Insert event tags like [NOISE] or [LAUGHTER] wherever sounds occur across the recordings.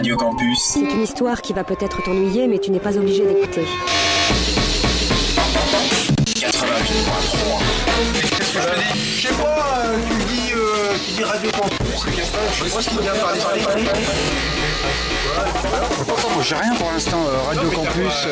Radio Campus. C'est une histoire qui va peut-être t'ennuyer, mais tu n'es pas obligé d'écouter. 88.3. Qu'est-ce que je sais pas, euh, tu dis, euh, tu dis Radio Campus, c'est je sais pas ce qu'il vient parler j'ai rien pour l'instant. euh, Radio Campus.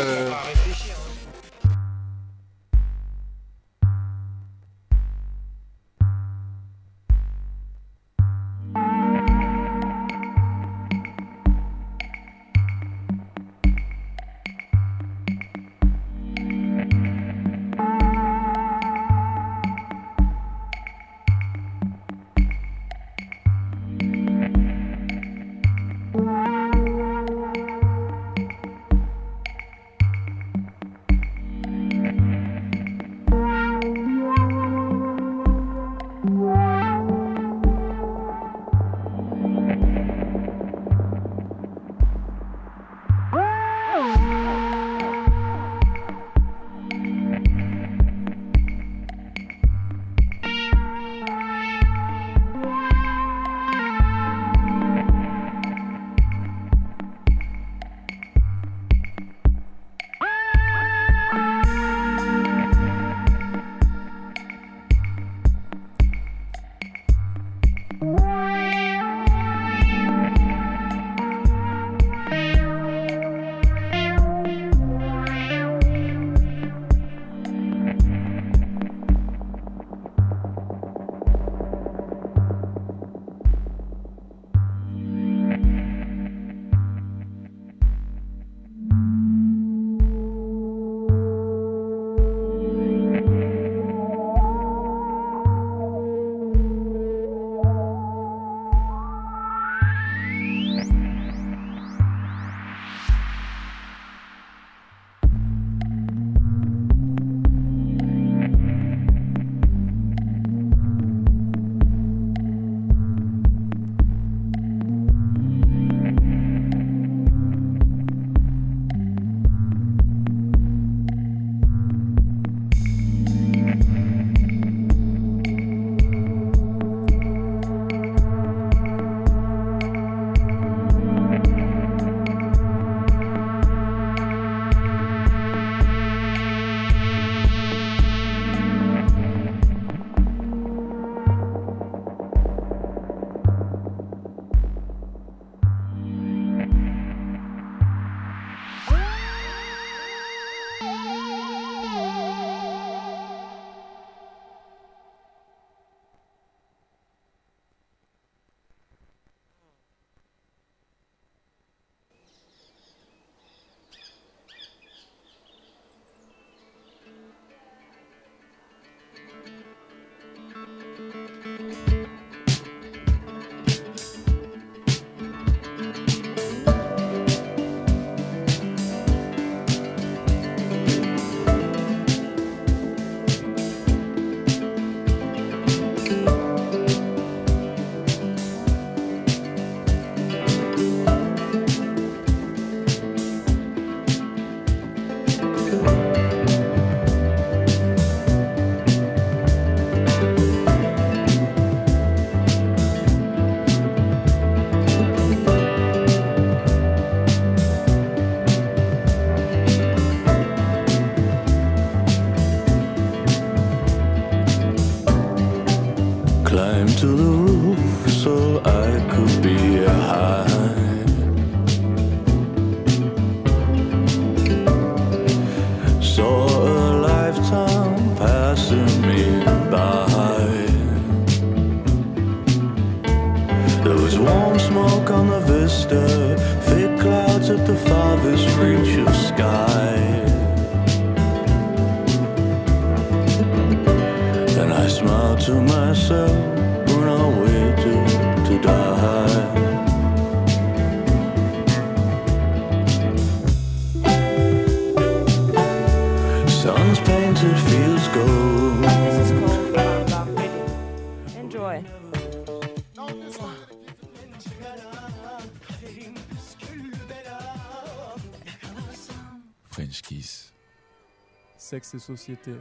Sexe et société.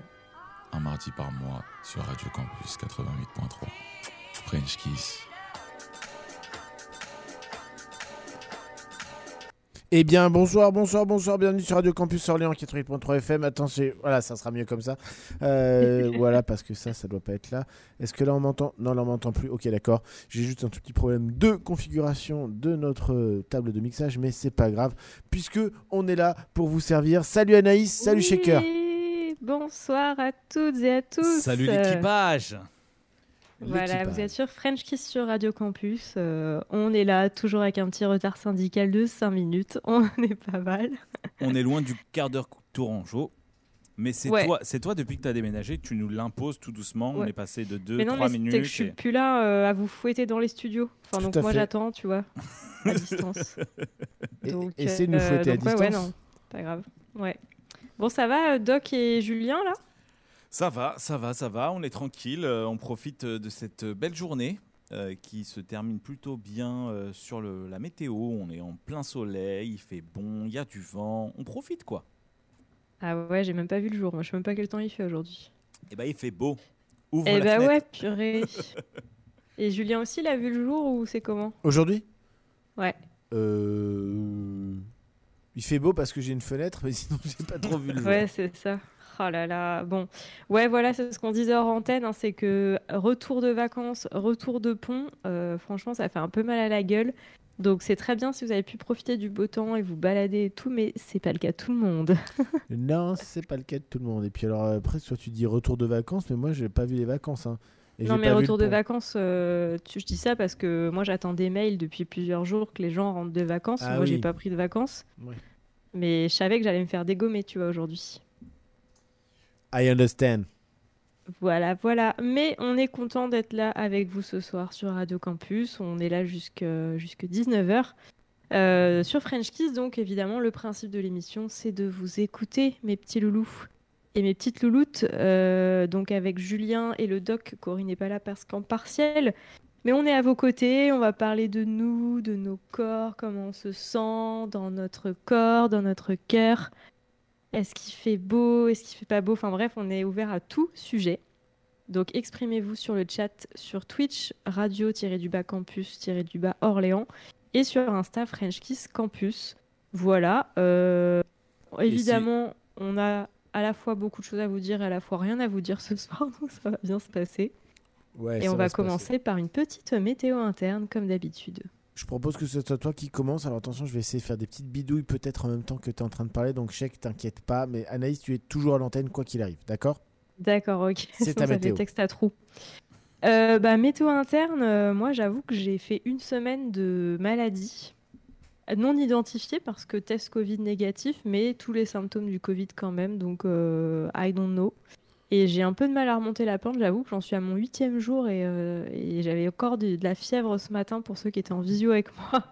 un mardi par mois sur Radio Campus 88.3. French Kiss. Eh bien, bonsoir, bonsoir, bonsoir, bienvenue sur Radio Campus Orléans 88.3 FM. Attention, voilà, ça sera mieux comme ça. Euh, [LAUGHS] voilà, parce que ça, ça doit pas être là. Est-ce que là on m'entend? Non, là on m'entend plus. Ok, d'accord. J'ai juste un tout petit problème de configuration de notre euh, table de mixage, mais c'est pas grave, puisque on est là pour vous servir. Salut Anaïs, salut Oui, Shaker. Bonsoir à toutes et à tous. Salut l'équipage Voilà, vous êtes sur French Kiss sur Radio Campus. Euh, on est là, toujours avec un petit retard syndical de 5 minutes. [LAUGHS] On est pas mal. On est loin du quart d'heure tourangeau. Mais c'est Ouais. toi, c'est toi depuis que tu as déménagé, tu nous l'imposes tout doucement. On est passé de 2 mais non, 3 mais minutes. c'est que je suis et- plus là euh, à vous fouetter dans les studios. Enfin, Tout donc moi j'attends, tu vois, à [LAUGHS] distance. Et- de nous euh, fouetter à donc, ouais, ouais, distance. non, pas grave. Ouais. Bon, ça va, euh, Doc et Julien là? Ça va, ça va, ça va. On est tranquille. euh, on profite euh, de cette belle journée euh, qui se termine plutôt bien euh, sur le- la météo. On est en plein soleil, il fait bon, il y a du vent. On profite quoi. Ah ouais, j'ai même pas vu le jour. Moi, je sais même pas quel temps il fait aujourd'hui. Et bah il fait beau. Ouvre Eh la bah fenêtre. ouais, purée. [LAUGHS] et Julien aussi, il a vu le jour ou c'est comment? Aujourd'hui? Ouais. Euh... Il fait beau parce que j'ai une fenêtre, mais [LAUGHS] sinon j'ai pas trop vu le jour. Ouais, c'est ça. Oh là là. Bon, ouais, voilà, c'est ce qu'on disait hors antenne. hein, c'est que retour de vacances, retour de pont, euh, franchement, ça fait un peu mal à la gueule. Donc, c'est très bien si vous avez pu profiter du beau temps et vous balader et tout, mais c'est pas le cas de tout le monde. [LAUGHS] Non, c'est pas le cas de tout le monde. Et puis alors après, soit tu dis retour de vacances, mais moi j'ai pas vu les vacances. hein. Et non, j'ai mais retour de vacances, euh, tu- je dis ça parce que moi, j'attends des mails depuis plusieurs jours que les gens rentrent de vacances. Ah moi, j'ai oui. pas pris de vacances. Mais je savais que j'allais me faire dégommer, tu vois, aujourd'hui. I understand. Voilà, voilà. Mais on est content d'être là avec vous ce soir sur Radio Campus. On est là jusque 19h. Euh, sur French Kiss, donc évidemment, le principe de l'émission, c'est de vous écouter, mes petits loulous et mes petites louloutes. Euh, donc avec Julien et le doc, Corinne n'est pas là parce qu'en partiel. Mais on est à vos côtés, on va parler de nous, de nos corps, comment on se sent dans notre corps, dans notre cœur. Est-ce qu'il fait beau Est-ce qu'il fait pas beau? Enfin bref, on est ouvert à tout sujet. Donc exprimez-vous sur le chat sur Twitch, radio-du-bas campus-du-bas Orléans et sur Insta French Kiss Campus. Voilà. euh, évidemment, on a à la fois beaucoup de choses à vous dire et à la fois rien à vous dire ce soir, [LAUGHS] donc ça va bien se passer. Ouais, et on va passer. commencer par une petite météo interne, comme d'habitude. Je propose que ce soit toi qui commence. Alors attention, je vais essayer de faire des petites bidouilles peut-être en même temps que tu es en train de parler. Donc chèque, t'inquiète pas. Mais Anaïs, tu es toujours à l'antenne quoi qu'il arrive, d'accord? D'accord, ok. C'est [LAUGHS] ta météo. texte à trous. Euh, bah, météo interne, euh, moi j'avoue que j'ai fait une semaine de maladie non identifiée parce que test Covid négatif, mais tous les symptômes du Covid quand même, donc euh, I don't know. Et j'ai un peu de mal à remonter la pente, j'avoue que j'en suis à mon huitième jour et, euh, et j'avais encore de, de la fièvre ce matin pour ceux qui étaient en visio avec [LAUGHS] moi.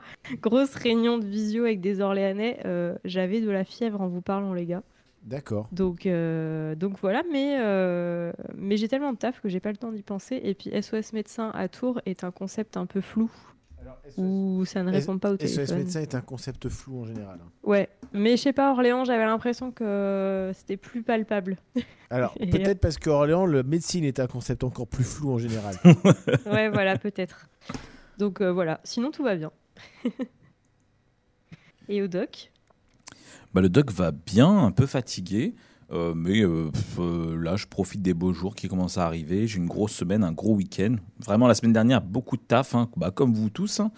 Grosse réunion de visio avec des Orléanais, euh, j'avais de la fièvre en vous parlant les gars. D'accord. Donc, euh, donc voilà, mais, euh, mais j'ai tellement de taf que j'ai pas le temps d'y penser. Et puis SOS médecin à Tours est un concept un peu flou où ça ne répond pas au SOS téléphone. médecin est un concept flou en général. hein. Ouais, mais je sais pas, Orléans, j'avais l'impression que c'était plus palpable. Alors [LAUGHS] peut-être parce qu'à Orléans, le médecine est un concept encore plus flou en général. [LAUGHS] ouais, voilà, peut-être. Donc euh, voilà, sinon tout va bien. [LAUGHS] Et au doc? Bah, le doc va bien, un peu fatigué. Euh, mais euh, pff, euh, là, je profite des beaux jours qui commencent à arriver. J'ai une grosse semaine, un gros week-end. Vraiment, la semaine dernière, beaucoup de taf, hein, bah, comme vous tous. hein.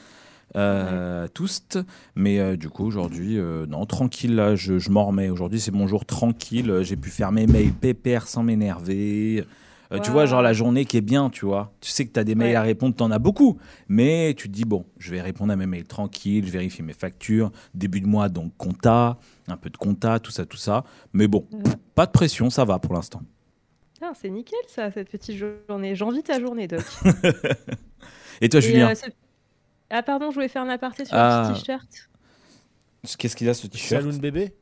Tous. Mais du coup, aujourd'hui, non, tranquille, là, je, je m'en remets. Aujourd'hui, c'est mon jour tranquille. J'ai pu faire mes mails pépères sans m'énerver. Euh, Tu vois, genre la journée qui est bien, tu vois. Tu sais que tu as des mails Ouais. à répondre, tu en as beaucoup. Mais tu te dis, bon, je vais répondre à mes mails tranquille, je vérifie mes factures. Début de mois, donc compta, un peu de compta, tout ça, tout ça. Mais bon, Ouais. pas de pression, ça va pour l'instant. Ah, C'est nickel ça, cette petite journée. J'envie ta journée, doc. [LAUGHS] Et toi, Et, Julien euh, ce- Ah pardon, je voulais faire un aparté sur Ah. petit t-shirt. Qu'est-ce qu'il a ce t-shirt? Saloon bébé?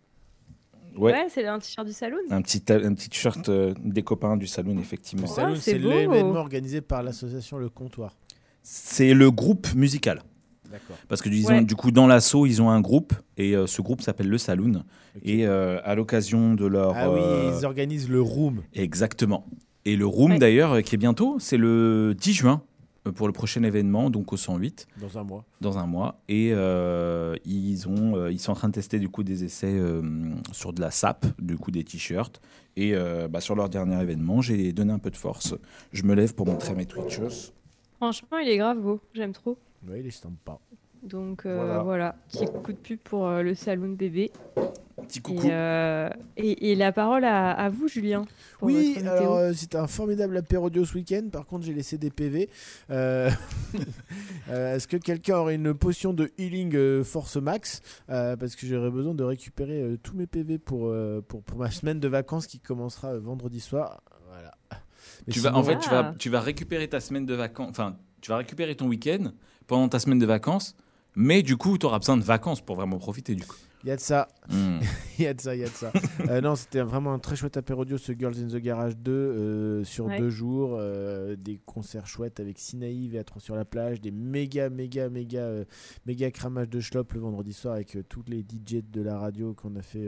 Ouais. Ouais, c'est un t-shirt du saloon. Un petit, un petit t-shirt euh, des copains du salon, effectivement. Le Saloon, c'est c'est l'événement organisé par l'association Le Comptoir. C'est le groupe musical. D'accord. Parce que disons, Ouais. du coup, dans l'assaut, ils ont un groupe et euh, ce groupe s'appelle le Saloon. Et euh, à l'occasion de leur. Ah oui, euh, ils organisent le room. Exactement. Et le room, Ouais. d'ailleurs, qui est bientôt, c'est le 10 juin. Euh, pour le prochain événement, donc au 108, Dans un mois. dans un mois. Et euh, ils, ont, euh, ils sont en train de tester du coup des essais euh, sur de la SAP, du coup des t-shirts. Et euh, bah, sur leur dernier événement, j'ai donné un peu de force. Je me lève pour montrer mes Twitchers. Franchement, il est grave beau. J'aime trop. Ouais, il est sympa. Donc euh, Voilà. voilà. petit coup de pub pour euh, le saloon bébé. Petit Et, coucou. euh, et, et la parole à, à vous, Julien. pour Oui, alors euh, c'était un formidable apérodio ce week-end. Par contre, j'ai laissé des PV. Euh, [LAUGHS] euh, Est-ce que quelqu'un aurait une potion de healing euh, force max? Euh, Parce que j'aurais besoin de récupérer euh, tous mes PV pour, euh, pour, pour ma semaine de vacances qui commencera euh, vendredi soir. Voilà. Mais Tu vas, sinon- en fait, tu vas, Ah. tu vas récupérer ta semaine de vacances. Enfin, tu vas récupérer ton week-end pendant ta semaine de vacances. Mais du coup, tu auras besoin de vacances pour vraiment profiter du coup. Il y a de ça. Hmm. [LAUGHS] Il y a de ça, il y a de ça. Euh, non, c'était vraiment un très chouette apérodio, ce Girls in the Garage 2, euh, sur Ouais. deux jours. euh, des concerts chouettes avec Sinaïve et Atron sur la plage. Des méga, méga, méga, euh, méga cramages de schlop le vendredi soir avec euh, tous les DJ de la radio qu'on a fait.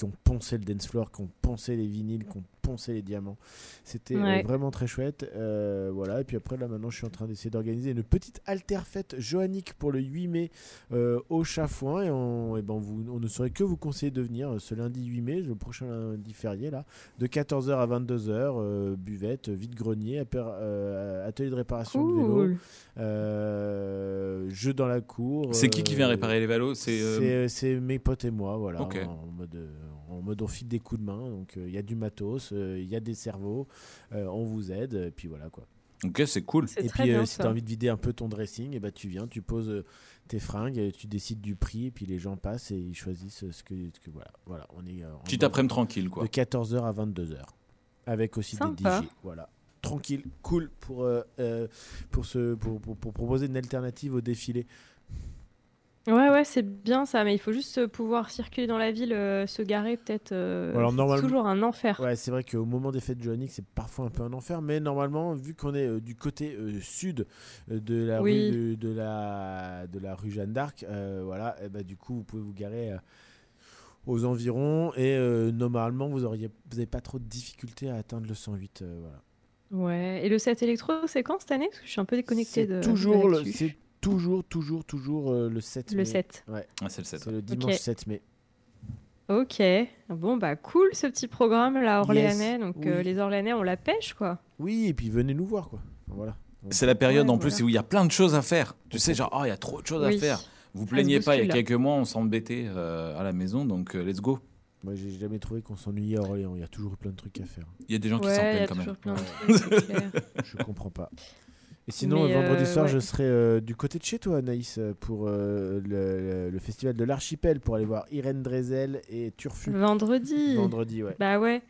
Qui, ont poncé le dance floor, qui ont poncé les vinyles, qui ont poncé les diamants. C'était euh, Ouais. vraiment très chouette. Euh, voilà. Et puis après, là, maintenant, je suis en train d'essayer d'organiser une petite alter fête johannique pour le 8 mai euh, au Chafouin. Et, on, et ben, vous, on ne saurait que vous conseiller de venir ce lundi 8 mai, le prochain lundi férié, là, de 14h à 22h. euh, buvette, vide-grenier, euh, atelier de réparation de vélo, euh, jeu dans la cour. C'est qui qui vient réparer les vélos? C'est euh, mes potes et moi, voilà, Ok. en, mode, euh, en mode on file des coups de main. Donc euh, il y a du matos, euh, il y a des cerveaux, euh, on vous aide, et puis voilà quoi. Ok, c'est cool. Et puis euh, si tu as envie de vider un peu ton dressing, et bah, tu viens, tu poses euh, tes fringues, et tu décides du prix, et puis les gens passent et ils choisissent ce que. ce que- voilà, voilà, on est. euh, en Petit après-midi tranquille, quoi. De 14h à 22h. Avec aussi Sympa. des DJ. Voilà. Tranquille, cool pour, pour, ce, pour, pour, pour proposer une alternative au défilé. Ouais, ouais, c'est bien ça, mais il faut juste euh, pouvoir circuler dans la ville, euh, se garer peut-être. euh, Alors, c'est normalement- toujours un enfer. Ouais, c'est vrai qu'au moment des fêtes johanniques, c'est parfois un peu un enfer, mais normalement, vu qu'on est euh, du côté sud de la Oui. rue de, de la de la rue Jeanne d'Arc, voilà, et bah, du coup, vous pouvez vous garer aux environs et normalement, vous auriez vous avez pas trop de difficultés à atteindre le 108, euh, voilà. Ouais. Et le set électro, c'est quand cette année? Parce que je suis un peu déconnectée C'est de. toujours de le, toujours toujours toujours euh, le 7 Le mai. 7. Ouais, Ah, c'est le 7. c'est le dimanche Ok. 7 mai. Ok. Bon, bah cool ce petit programme là, Orléanais. Yes. Donc euh, les Orléanais, on la pêche quoi. Oui, et puis venez nous voir quoi. Voilà. C'est la période Ouais, en plus voilà. où il y a plein de choses à faire. Tu sais, genre, oh, il y a trop de choses Oui. à faire. Vous plaignez pas, il y a là. quelques mois, on s'embêtait euh, à la maison, donc euh, let's go. Moi, j'ai jamais trouvé qu'on s'ennuyait à Orléans, il y a toujours plein de trucs à faire. Il y a des gens qui s'en plaignent quand même. toujours plein de [LAUGHS] trucs, c'est clair. Je comprends pas. Et sinon, Mais, vendredi euh, soir, ouais. je serai euh, du côté de chez toi, Anaïs, euh, pour le, festival de l'Archipel, pour aller voir Irène Drezel et Turfu. Vendredi. Vendredi, ouais. Bah ouais.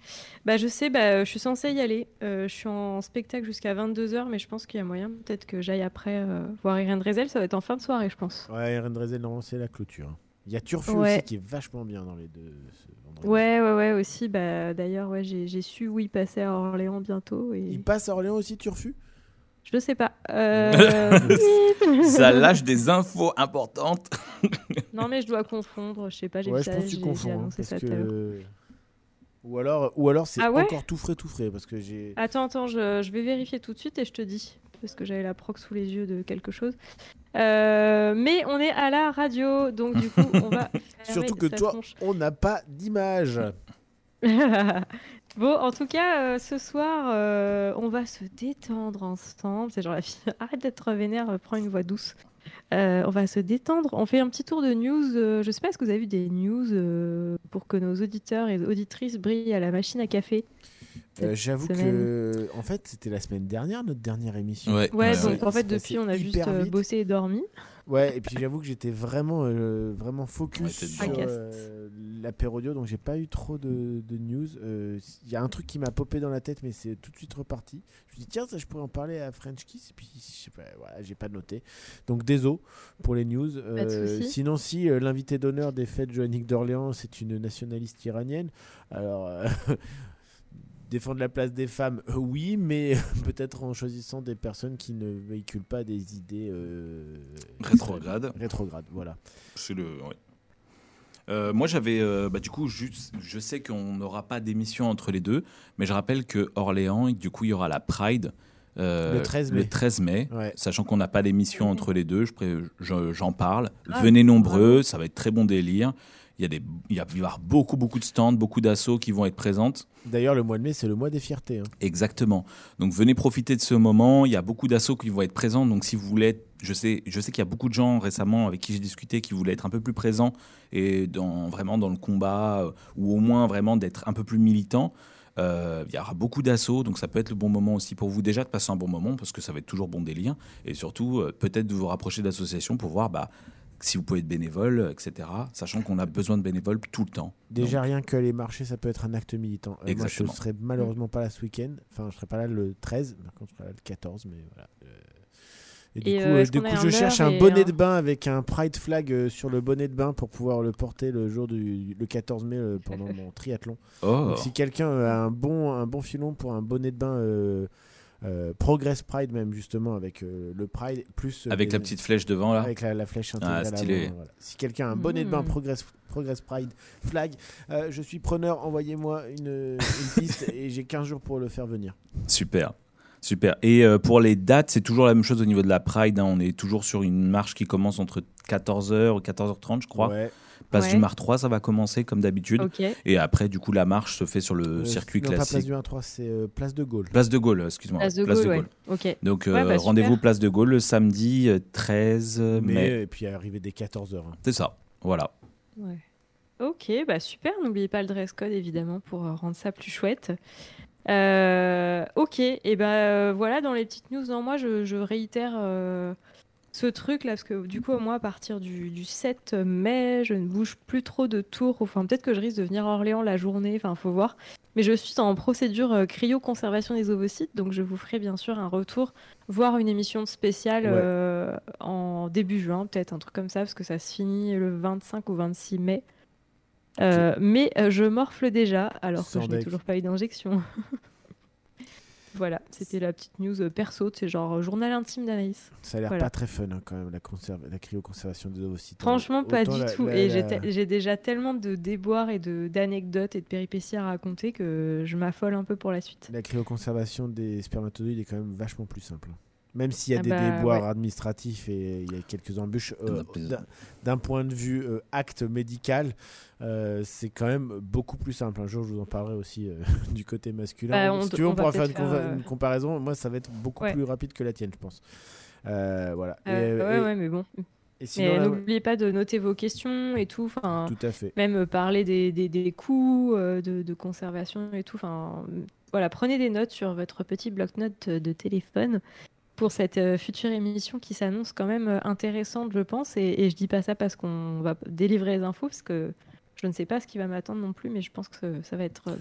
Bah je sais, bah, je suis censée y aller. Je suis en spectacle jusqu'à 22h, mais je pense qu'il y a moyen peut-être que j'aille après voir Irène Drezel. Ça va être en fin de soirée, je pense. Ouais, Irène Drezel, normalement, c'est la clôture. Il y a Turfu Ouais. aussi qui est vachement bien dans les deux. ce. Ouais, ouais, ouais, aussi. Bah, D'ailleurs, ouais, j'ai j'ai su où il passait à Orléans bientôt. Et... Il passe à Orléans aussi, Turfu? Je sais pas. Euh, [LAUGHS] Ça [LAUGHS] lâche des infos importantes. [LAUGHS] non, mais je dois confondre. Je sais pas, j'ai Ouais, vu je ça, pense que tu confonds. hein, parce ça. Ou alors, ou alors c'est Ah ouais encore tout frais, tout frais. Parce que j'ai. Attends, attends, je, je vais vérifier tout de suite et je te dis. Parce que j'avais la proc sous les yeux de quelque chose. Euh, mais on est à la radio, donc du coup, on va. Surtout que toi, tronche. on n'a pas d'image. Bon, en tout cas, euh, ce soir, euh, on va se détendre ensemble. C'est genre la fille, [LAUGHS] arrête d'être vénère, euh, prends une voix douce. Euh, on va se détendre. On fait un petit tour de news. Euh, je sais pas, est-ce que vous avez vu des news euh, pour que nos auditeurs et auditrices brillent à la machine à café Euh, J'avoue que, en fait, c'était la semaine dernière, notre dernière émission. Ouais, Ouais, Ouais, donc ouais. en fait, depuis, on a juste bossé et dormi. Ouais, et puis j'avoue que j'étais vraiment, euh, vraiment Ouais, focus t'es sur dedans. euh, l'apérodio, donc j'ai pas eu trop de, de news. Euh, Il y a un truc qui m'a popé dans la tête, mais c'est tout de suite reparti. Je me suis dit, tiens, ça, je pourrais en parler à French Kiss, et puis je sais pas, voilà, j'ai pas noté. Donc désolé pour les news. Euh, sinon, si euh, l'invité d'honneur des fêtes Joannick d'Orléans, c'est une nationaliste iranienne, alors. euh, [LAUGHS] Défendre la place des femmes, euh, oui, mais [LAUGHS] peut-être en choisissant des personnes qui ne véhiculent pas des idées euh, Rétrogrades. Rétrogrades, voilà. C'est le. ouais. Euh, moi, j'avais. euh, bah, du coup, juste, je sais qu'on n'aura pas d'émission entre les deux, mais je rappelle que Orléans, du coup, il y aura la Pride euh, Le 13 mai. le 13 mai, Ouais. sachant qu'on n'a pas d'émission entre les deux, je pré- je- j'en parle. Ah, Venez nombreux, ça va être très bon délire. Il y, a des, il y a- il va y avoir beaucoup, beaucoup de stands, beaucoup d'assauts qui vont être présentes. D'ailleurs, le mois de mai, c'est le mois des fiertés. hein. Exactement. Donc venez profiter de ce moment. Il y a beaucoup d'assauts qui vont être présents. Donc si vous voulez, être- je sais, je sais qu'il y a beaucoup de gens récemment avec qui j'ai discuté qui voulaient être un peu plus présents et dans, vraiment dans le combat euh, ou au moins vraiment d'être un peu plus militants. Euh, il y aura beaucoup d'assauts, donc ça peut être le bon moment aussi pour vous déjà de passer un bon moment parce que ça va être toujours bon délire et surtout euh, peut-être de vous rapprocher d'associations pour voir bah, si vous pouvez être bénévole, etc. Sachant qu'on a besoin de bénévoles tout le temps. Déjà, rien que les marchés, ça peut être un acte militant. Euh, moi, je Exactement. ne serai malheureusement pas là ce week-end. Enfin, je serai pas là le 13, par contre, je serai là le 14, mais voilà. Et du Et, coup, euh, euh, du coup je cherche un et bonnet un- de bain avec un pride flag euh, sur le bonnet de bain pour pouvoir le porter le jour du le 14 mai pendant mon [LAUGHS] triathlon. Oh, Donc, si quelqu'un a un bon, un bon filon pour un bonnet de bain euh, euh, Progress Pride même justement avec euh, le Pride plus avec la petite flèche devant là. avec la, la flèche intégrale. Ah, stylé. avant, voilà. Si quelqu'un a un bonnet de bain Mm. Progress, Progress Pride flag, euh, je suis preneur. Envoyez-moi une, une piste [LAUGHS] et j'ai 15 jours pour le faire venir. Super. Super. Et euh, pour les dates, c'est toujours la même chose au niveau de la Pride. hein. On est toujours sur une marche qui commence entre 14h et 14h30, je crois. Ouais. Place Ouais. du Mar 3, ça va commencer comme d'habitude. Et après, du coup, la marche se fait sur le Euh, circuit non, pas Place classique. du 1-3, c'est euh, Place de Gaulle. Place de Gaulle, excuse-moi. Place de Gaulle, ouais. Ok. Donc, Ouais, euh, bah, rendez-vous Place de Gaulle le samedi euh, 13 Mais, mai. et puis arrivé dès 14h. C'est ça. Voilà. Ouais. Ok, bah super. N'oubliez pas le dress code évidemment pour rendre ça plus chouette. Euh, ok, et ben euh, voilà dans les petites news. Non, moi je, je réitère euh, ce truc là parce que du coup moi à partir du, du 7 mai je ne bouge plus trop de tours. Enfin peut-être que je risque de venir à Orléans la journée. Enfin faut voir. Mais je suis en procédure cryo-conservation des ovocytes, donc je vous ferai bien sûr un retour, voire une émission spéciale Ouais. en début juin, peut-être un truc comme ça, parce que ça se finit le 25 ou 26 mai. Euh, mais euh, je morfle déjà, alors que je n'ai toujours pas eu d'injection. [LAUGHS] voilà, c'était la petite news euh, perso, c'est genre journal intime d'Anaïs. Ça a l'air Voilà. pas très fun hein, quand même, la, conserve, la cryoconservation des ovocytes. Franchement, pas du la- tout. la- et j'ai déjà tellement de déboires et d'anecdotes et de péripéties à raconter que je m'affole un peu pour la suite. La cryoconservation des spermatozoïdes est quand même vachement plus simple. Même s'il y a Ah des bah, déboires ouais. administratifs et il y a quelques embûches, euh, D'un- point de vue euh, acte médical, euh, c'est quand même beaucoup plus simple. Un jour, je vous en parlerai aussi euh, [LAUGHS] du côté masculin. Bah, on si tu veux, on, pourra faire une, comparaison. Moi, ça va être beaucoup Ouais. plus rapide que la tienne, je pense. Euh, voilà. Et, ouais, et- ouais, mais bon. et sinon, Mais là, n'oubliez pas de noter vos questions et tout. Enfin, tout à fait. même parler des, des, des coûts euh, de, de conservation et tout. Enfin, voilà, prenez des notes sur votre petit bloc-notes de téléphone pour cette euh, future émission qui s'annonce quand même euh, intéressante, je pense. Et, et je dis pas ça parce qu'on va délivrer les infos, parce que je ne sais pas ce qui va m'attendre non plus, mais je pense que ça, va être euh,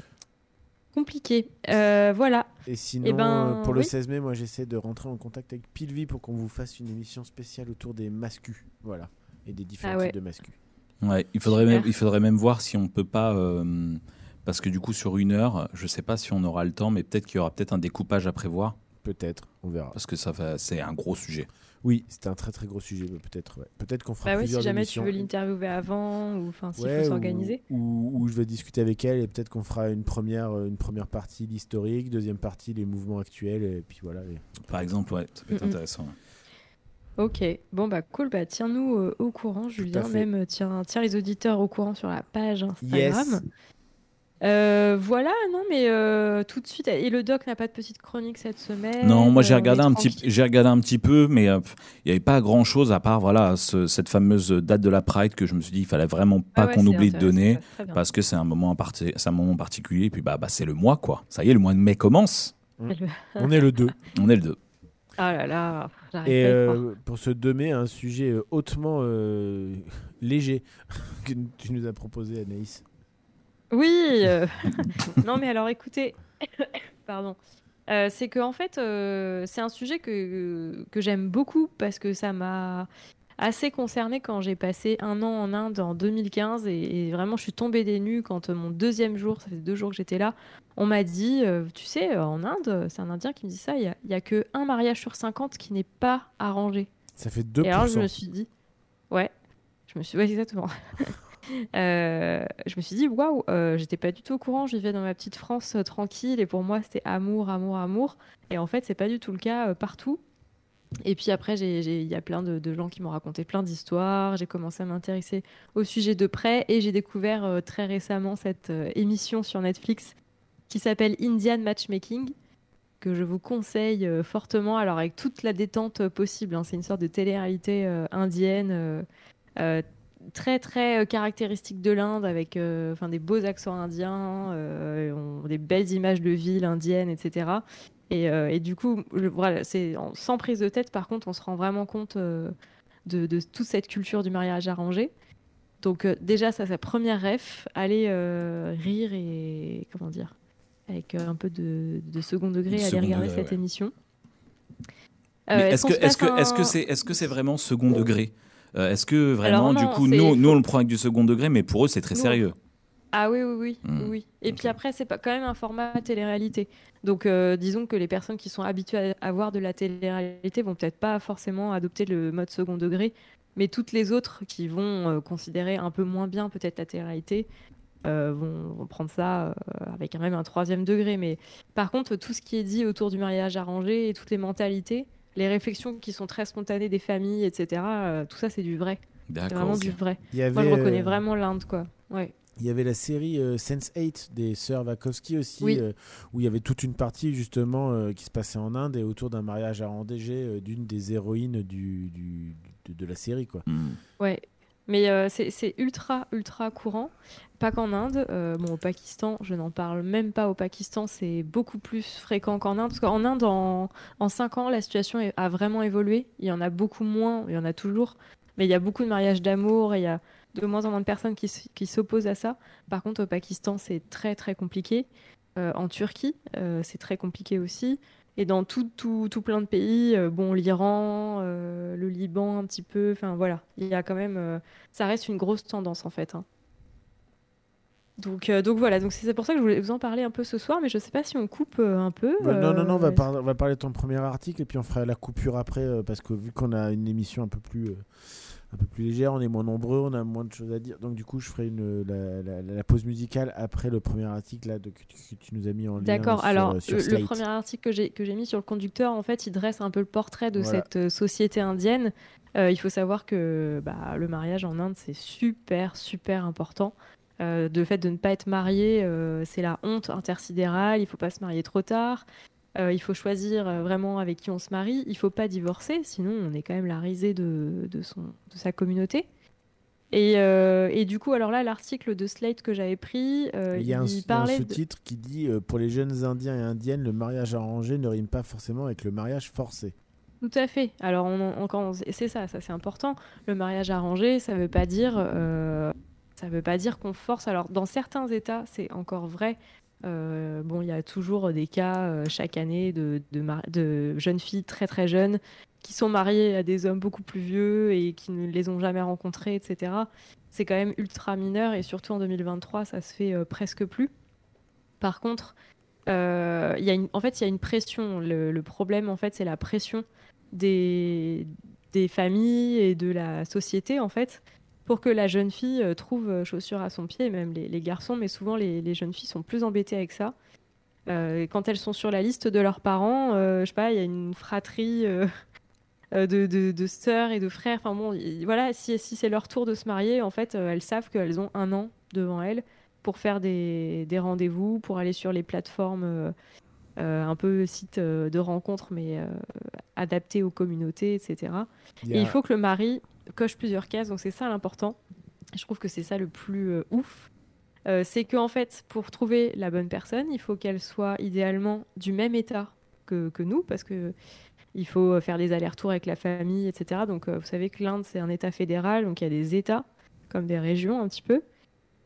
compliqué. Euh, voilà. Et sinon, Eh ben, euh, pour le oui. 16 mai, moi, j'essaie de rentrer en contact avec Pilvi pour qu'on vous fasse une émission spéciale autour des mascus. Voilà. Et des différents Ah ouais. types de mascus. Ouais, il faudrait, Super. même, il faudrait même voir si on peut pas. euh, parce que du coup, sur une heure, je sais pas si on aura le temps, mais peut-être qu'il y aura peut-être un découpage à prévoir. Peut-être, on verra. Parce que ça va- c'est un gros sujet. Oui, c'était un très très gros sujet, mais peut-être. ouais. Peut-être qu'on fera Bah oui, plusieurs si jamais émissions. tu veux l'interviewer avant, ou enfin, s'il Ouais, faut s'organiser. Ou, ou je vais discuter avec elle et peut-être qu'on fera une première, euh, une première partie l'historique, deuxième partie les mouvements actuels et puis voilà. et- Par exemple, ouais, ça peut être intéressant. Ok, bon bah cool, bah tiens-nous euh, au courant, Julien, même euh, tiens, tiens les auditeurs au courant sur la page Instagram. Yes. Euh, voilà, non mais euh, tout de suite, et le doc n'a pas de petite chronique cette semaine. Non, moi j'ai euh, regardé un petit, j'ai regardé un petit peu, mais euh, il n'y avait pas grand chose à part voilà ce- cette fameuse date de la Pride que je me suis dit il fallait vraiment pas Ah ouais, qu'on oublie de donner parce que c'est un moment, c'est un moment particulier. Et puis bah, bah c'est le mois quoi. Ça y est, le mois de mai commence. On est le 2. On est le 2. Ah là là, Et pas euh, pour ce 2 mai, un sujet hautement euh, léger [LAUGHS] que tu nous as proposé, Anaïs. Oui. [LAUGHS] euh, [LAUGHS] non, mais alors écoutez, [COUGHS] pardon. Euh, c'est que en fait, euh, c'est un sujet que, que j'aime beaucoup parce que ça m'a assez concernée quand j'ai passé un an en Inde en 2015 et, et vraiment je suis tombée des nues quand mon deuxième jour, ça fait deux jours que j'étais là, on m'a dit, euh, tu sais, en Inde, c'est un Indien qui me dit ça, il y a, y a que un mariage sur 50 qui n'est pas arrangé. Ça fait 2%. Et alors je me suis dit, ouais, je me suis, ouais, exactement. [LAUGHS] Euh, je me suis dit, waouh, euh, j'étais pas du tout au courant, je vivais dans ma petite France euh, tranquille et pour moi c'était amour, amour, amour. Et en fait, c'est pas du tout le cas partout. Et puis après, il y a plein de, gens qui m'ont raconté plein d'histoires. J'ai commencé à m'intéresser au sujet de près et j'ai découvert très récemment cette émission sur Netflix qui s'appelle Indian Matchmaking que je vous conseille fortement. Alors avec toute la détente possible, hein. c'est une sorte de télé-réalité indienne très très euh, caractéristique de l'Inde avec euh, enfin des beaux accents indiens, euh, on- des belles images de villes indiennes, etc. Et, euh, et du coup, je- voilà, c'est en- sans prise de tête. Par contre, on se rend vraiment compte euh, de, de toute cette culture du mariage arrangé. Donc euh, déjà, ça, sa première ref, aller euh, rire et comment dire, avec euh, un peu de, de second degré, Du aller second regarder degré, cette ouais. émission. Mais Euh, est-ce que c'est est-ce que c'est vraiment second degré? Euh, Est-ce que vraiment Alors du coup nous nous on le prend avec du second degré, mais pour eux c'est très Nous, sérieux. Ah oui, oui, oui. Hmm. oui. Et puis après, c'est pas quand même un format télé-réalité. Donc, euh, disons que les personnes qui sont habituées à, à voir de la télé-réalité vont peut-être pas forcément adopter le mode second degré, mais toutes les autres qui vont euh, considérer un peu moins bien peut-être la télé-réalité euh, vont, vont prendre ça euh, avec quand même un troisième degré. Mais par contre, tout ce qui est dit autour du mariage arrangé et toutes les mentalités, les réflexions qui sont très spontanées des familles, etc., euh, tout ça, c'est du vrai. C'est vraiment du vrai. Il y Moi, je avait, reconnais euh, vraiment l'Inde, quoi. Ouais. Il y avait la série euh, Sense8 des sœurs Wachowski aussi, Oui. euh, où il y avait toute une partie justement euh, qui se passait en Inde et autour d'un mariage arrangé euh, d'une des héroïnes du, du- de, de la série. Quoi. Hmm. Ouais, mais euh, c'est ultra, ultra courant. Pas qu'en Inde. euh, bon, au Pakistan, je n'en parle même pas au Pakistan, c'est beaucoup plus fréquent qu'en Inde. Parce qu'en Inde, en, en 5 ans, la situation a vraiment évolué. Il y en a beaucoup moins, il y en a toujours. Mais il y a beaucoup de mariages d'amour il y a de moins en moins de personnes qui, s'opposent à ça. Par contre, au Pakistan, c'est très, très compliqué. Euh, en Turquie, c'est très compliqué aussi. Et dans tout, tout, tout plein de pays, euh, bon, l'Iran, euh, le Liban un petit peu, enfin voilà, il y a quand même, euh, ça reste une grosse tendance en fait. hein. Donc, euh, donc voilà, donc c'est pour ça que je voulais vous en parler un peu ce soir, mais je sais pas si on coupe euh, un peu. Non, non, non, on va, par- on va parler de ton premier article et puis on fera la coupure après parce que vu qu'on a une émission un peu plus. Euh, un peu plus légère, on est moins nombreux, on a moins de choses à dire. Donc du coup, je ferai une, la, la- la pause musicale après le premier article là, de, que, tu- que tu nous as mis en lien. D'accord, sur, alors euh, sur le, le premier article que j'ai mis sur le conducteur, en fait, il dresse un peu le portrait de Voilà. cette euh, société indienne. Euh, il faut savoir que bah, le mariage en Inde, c'est super, super important. Euh, de fait de ne pas être marié, euh, c'est la honte intersidérale. Il faut pas se marier trop tard. Euh, il faut choisir euh, vraiment avec qui on se marie. Il faut pas divorcer, sinon on est quand même la risée de, de, son, de sa communauté. Et, euh, et du coup, alors là, l'article de Slate que j'avais pris, euh, Il y a un, il parlait de... sous-titre qui dit euh, Pour les jeunes Indiens et Indiennes, le mariage arrangé ne rime pas forcément avec le mariage forcé. Tout à fait. Alors, on, c'est ça, ça c'est important. Le mariage arrangé, ça veut pas dire, ça veut pas dire qu'on force. Alors, dans certains États, c'est encore vrai. Euh, bon, il y a toujours des cas euh, chaque année de, jeunes filles très très jeunes qui sont mariées à des hommes beaucoup plus vieux et qui ne les ont jamais rencontrés, etc. C'est quand même ultra mineur et surtout en 2023, ça se fait euh, presque plus. Par contre, y a une, en fait, il y a une pression. Le, le problème, en fait, c'est la pression des, des familles et de la société, en fait, pour que la jeune fille euh, trouve euh, chaussure à son pied, même les, les garçons, mais souvent les, les jeunes filles sont plus embêtées avec ça. Euh, quand elles sont sur la liste de leurs parents, euh, je sais pas, il y a une fratrie euh, [LAUGHS] de, de, de sœurs et de frères. Enfin bon, y- voilà, si, si c'est leur tour de se marier, en fait, elles savent qu'elles ont un an devant elles pour faire des, des rendez-vous, pour aller sur les plateformes un peu sites de rencontres, mais adaptés aux communautés, etc. Et il faut que le mari coche plusieurs cases, donc c'est ça l'important. Je trouve que c'est ça le plus euh, ouf. Euh, c'est qu'en fait, pour trouver la bonne personne, il faut qu'elle soit idéalement du même état que, que nous, parce que il faut faire des allers-retours avec la famille, etc. Donc, euh, vous savez que l'Inde, c'est un État fédéral, donc il y a des États, comme des régions un petit peu.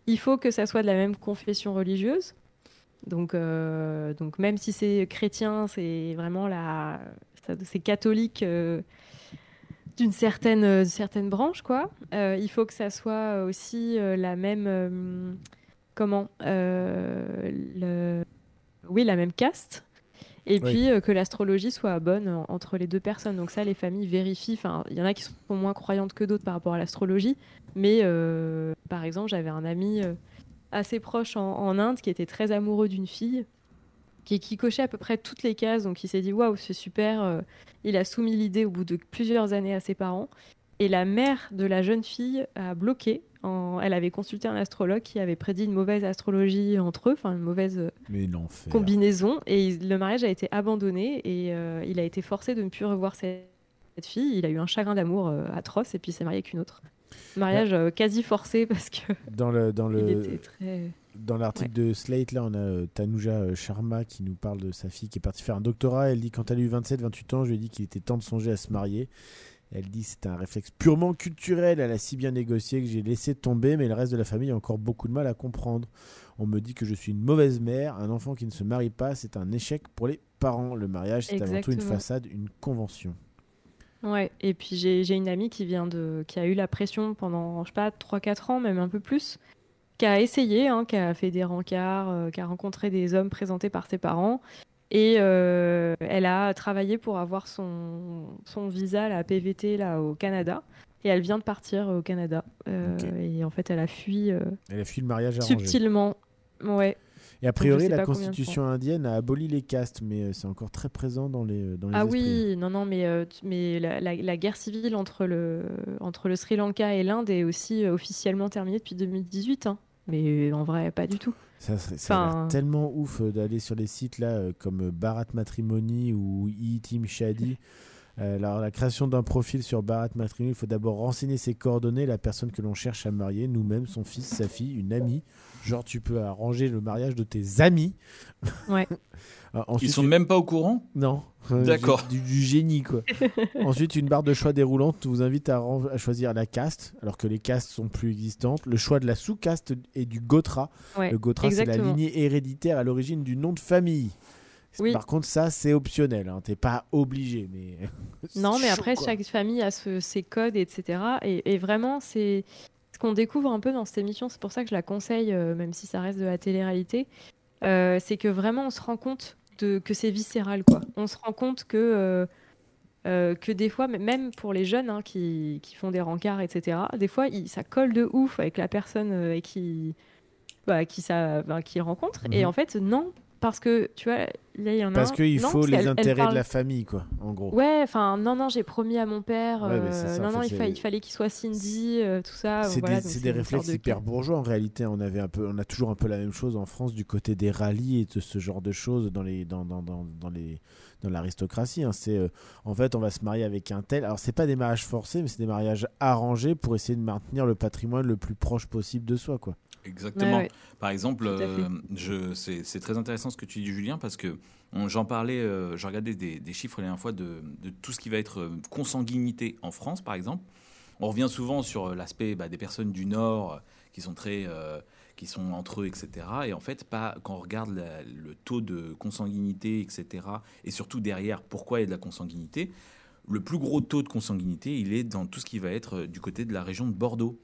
Il faut que ça soit de la même confession religieuse. Donc, euh, donc même si c'est chrétien, c'est vraiment la, c'est catholique euh, d'une certaine, euh, certaine branche, quoi. Euh, il faut que ça soit aussi euh, la même, comment, le- oui, la même caste. Et Oui. puis que l'astrologie soit bonne en- entre les deux personnes. Donc ça, les familles vérifient. Enfin, il y en a qui sont moins croyantes que d'autres par rapport à l'astrologie. Mais par exemple, j'avais un ami assez proche en, en Inde qui était très amoureux d'une fille qui, qui cochait à peu près toutes les cases. Donc il s'est dit waouh, c'est super. euh, il a soumis l'idée au bout de plusieurs années à ses parents. Et la mère de la jeune fille a bloqué. En... Elle avait consulté un astrologue qui avait prédit une mauvaise astrologie entre eux, enfin une mauvaise euh, combinaison. Et il- le mariage a été abandonné et euh, il a été forcé de ne plus revoir cette, fille. Il a eu un chagrin d'amour euh, atroce et puis s'est marié avec une autre. Mariage euh, quasi forcé parce que Dans le dans [LAUGHS] il le était très. dans l'article de Slate là, on a euh, Tanuja euh, Sharma qui nous parle de sa fille qui est partie faire un doctorat. Elle dit quand elle a eu 27 28 ans, je lui ai dit qu'il était temps de songer à se marier. Elle dit c'est un réflexe purement culturel. Elle a si bien négocié que j'ai laissé tomber, mais le reste de la famille a encore beaucoup de mal à comprendre. On me dit que je suis une mauvaise mère. Un enfant qui ne se marie pas, c'est un échec pour les parents. Le mariage, c'est avant tout une façade, une convention. Ouais, et puis j'ai une amie qui vient de qui a eu la pression pendant je sais pas 3 4 ans même un peu plus qui a essayé hein, qui a fait des rencarts, euh, qui a rencontré des hommes présentés par ses parents et euh, elle a travaillé pour avoir son son visa la PVT là au Canada et elle vient de partir au Canada Euh, et en fait elle a fui euh, Elle a fui le mariage arrangé. subtilement. Ouais. Et a priori, la constitution indienne a aboli les castes, mais euh, c'est encore très présent dans les, dans les Ah esprits. oui, non, non, mais, euh, mais la, la- la guerre civile entre le, entre le Sri Lanka et l'Inde est aussi euh, officiellement terminée depuis 2018. hein. Mais en vrai, pas du tout. Ça, serait- ça a tellement ouf euh, d'aller sur les sites là euh, comme euh, Bharat Matrimony ou e-Team Shadi. Euh, alors, la création d'un profil sur Bharat Matrimony, il faut d'abord renseigner ses coordonnées, la personne que l'on cherche à marier, nous-mêmes, son fils, sa fille, une amie. Genre, tu peux arranger le mariage de tes amis. Ouais. [LAUGHS] Euh, Ils ensuite, sont même pas au courant? Non. Euh, D'accord. Du, du génie, quoi. [LAUGHS] Ensuite, une barre de choix déroulante vous invite à, choisir la caste, alors que les castes sont plus existantes. Le choix de la sous-caste et du gotra. Ouais, le gotra, c'est la lignée héréditaire à l'origine du nom de famille. Oui. Par contre, ça, c'est optionnel. Hein. T'es pas obligé, mais. [LAUGHS] Non, mais après, quoi. chaque famille a ce- ses codes, etc. Et, et vraiment, c'est ce qu'on découvre un peu dans cette émission. C'est pour ça que je la conseille, euh, même si ça reste de la télé-réalité. Euh, c'est que vraiment, on se rend compte de, que c'est viscéral, quoi. On se rend compte que, euh, que des fois, même pour les jeunes hein, qui, qui font des rencarts, etc., des fois, il- ça colle de ouf avec la personne et qui, bah, qui, ça, qui rencontre. Et Mhm. en fait, non. Parce que, tu vois, là, il y en a Parce qu'il faut parce les intérêts parle- de la famille, quoi, en gros. Ouais, enfin, non, non, j'ai promis à mon père. Ouais, euh, ça, non, non, il, c'est- fa- il fallait qu'il soit Cindy, euh, tout ça. C'est voilà, des, des réflexes de- hyper bourgeois en réalité. On avait un peu, on a toujours un peu la même chose en France du côté des rallyes et de ce genre de choses dans les, dans, dans, dans, dans les, dans l'aristocratie. hein. C'est, euh, en fait, on va se marier avec un tel. Alors c'est pas des mariages forcés, mais c'est des mariages arrangés pour essayer de maintenir le patrimoine le plus proche possible de soi, quoi. Exactement. Ouais, ouais. Par exemple, euh, je, c'est, c'est très intéressant ce que tu dis, Julien, parce que on- j'en parlais, euh, je regardais des, des chiffres la dernière fois de, de tout ce qui va être euh, consanguinité en France, par exemple. On revient souvent sur euh, l'aspect bah, des personnes du Nord qui sont très, euh, qui sont entre eux, etc. Et en fait, pas quand on regarde la- le taux de consanguinité, etc. Et surtout derrière, pourquoi il y a de la consanguinité. Le plus gros taux de consanguinité, il est dans tout ce qui va être du côté de la région de Bordeaux.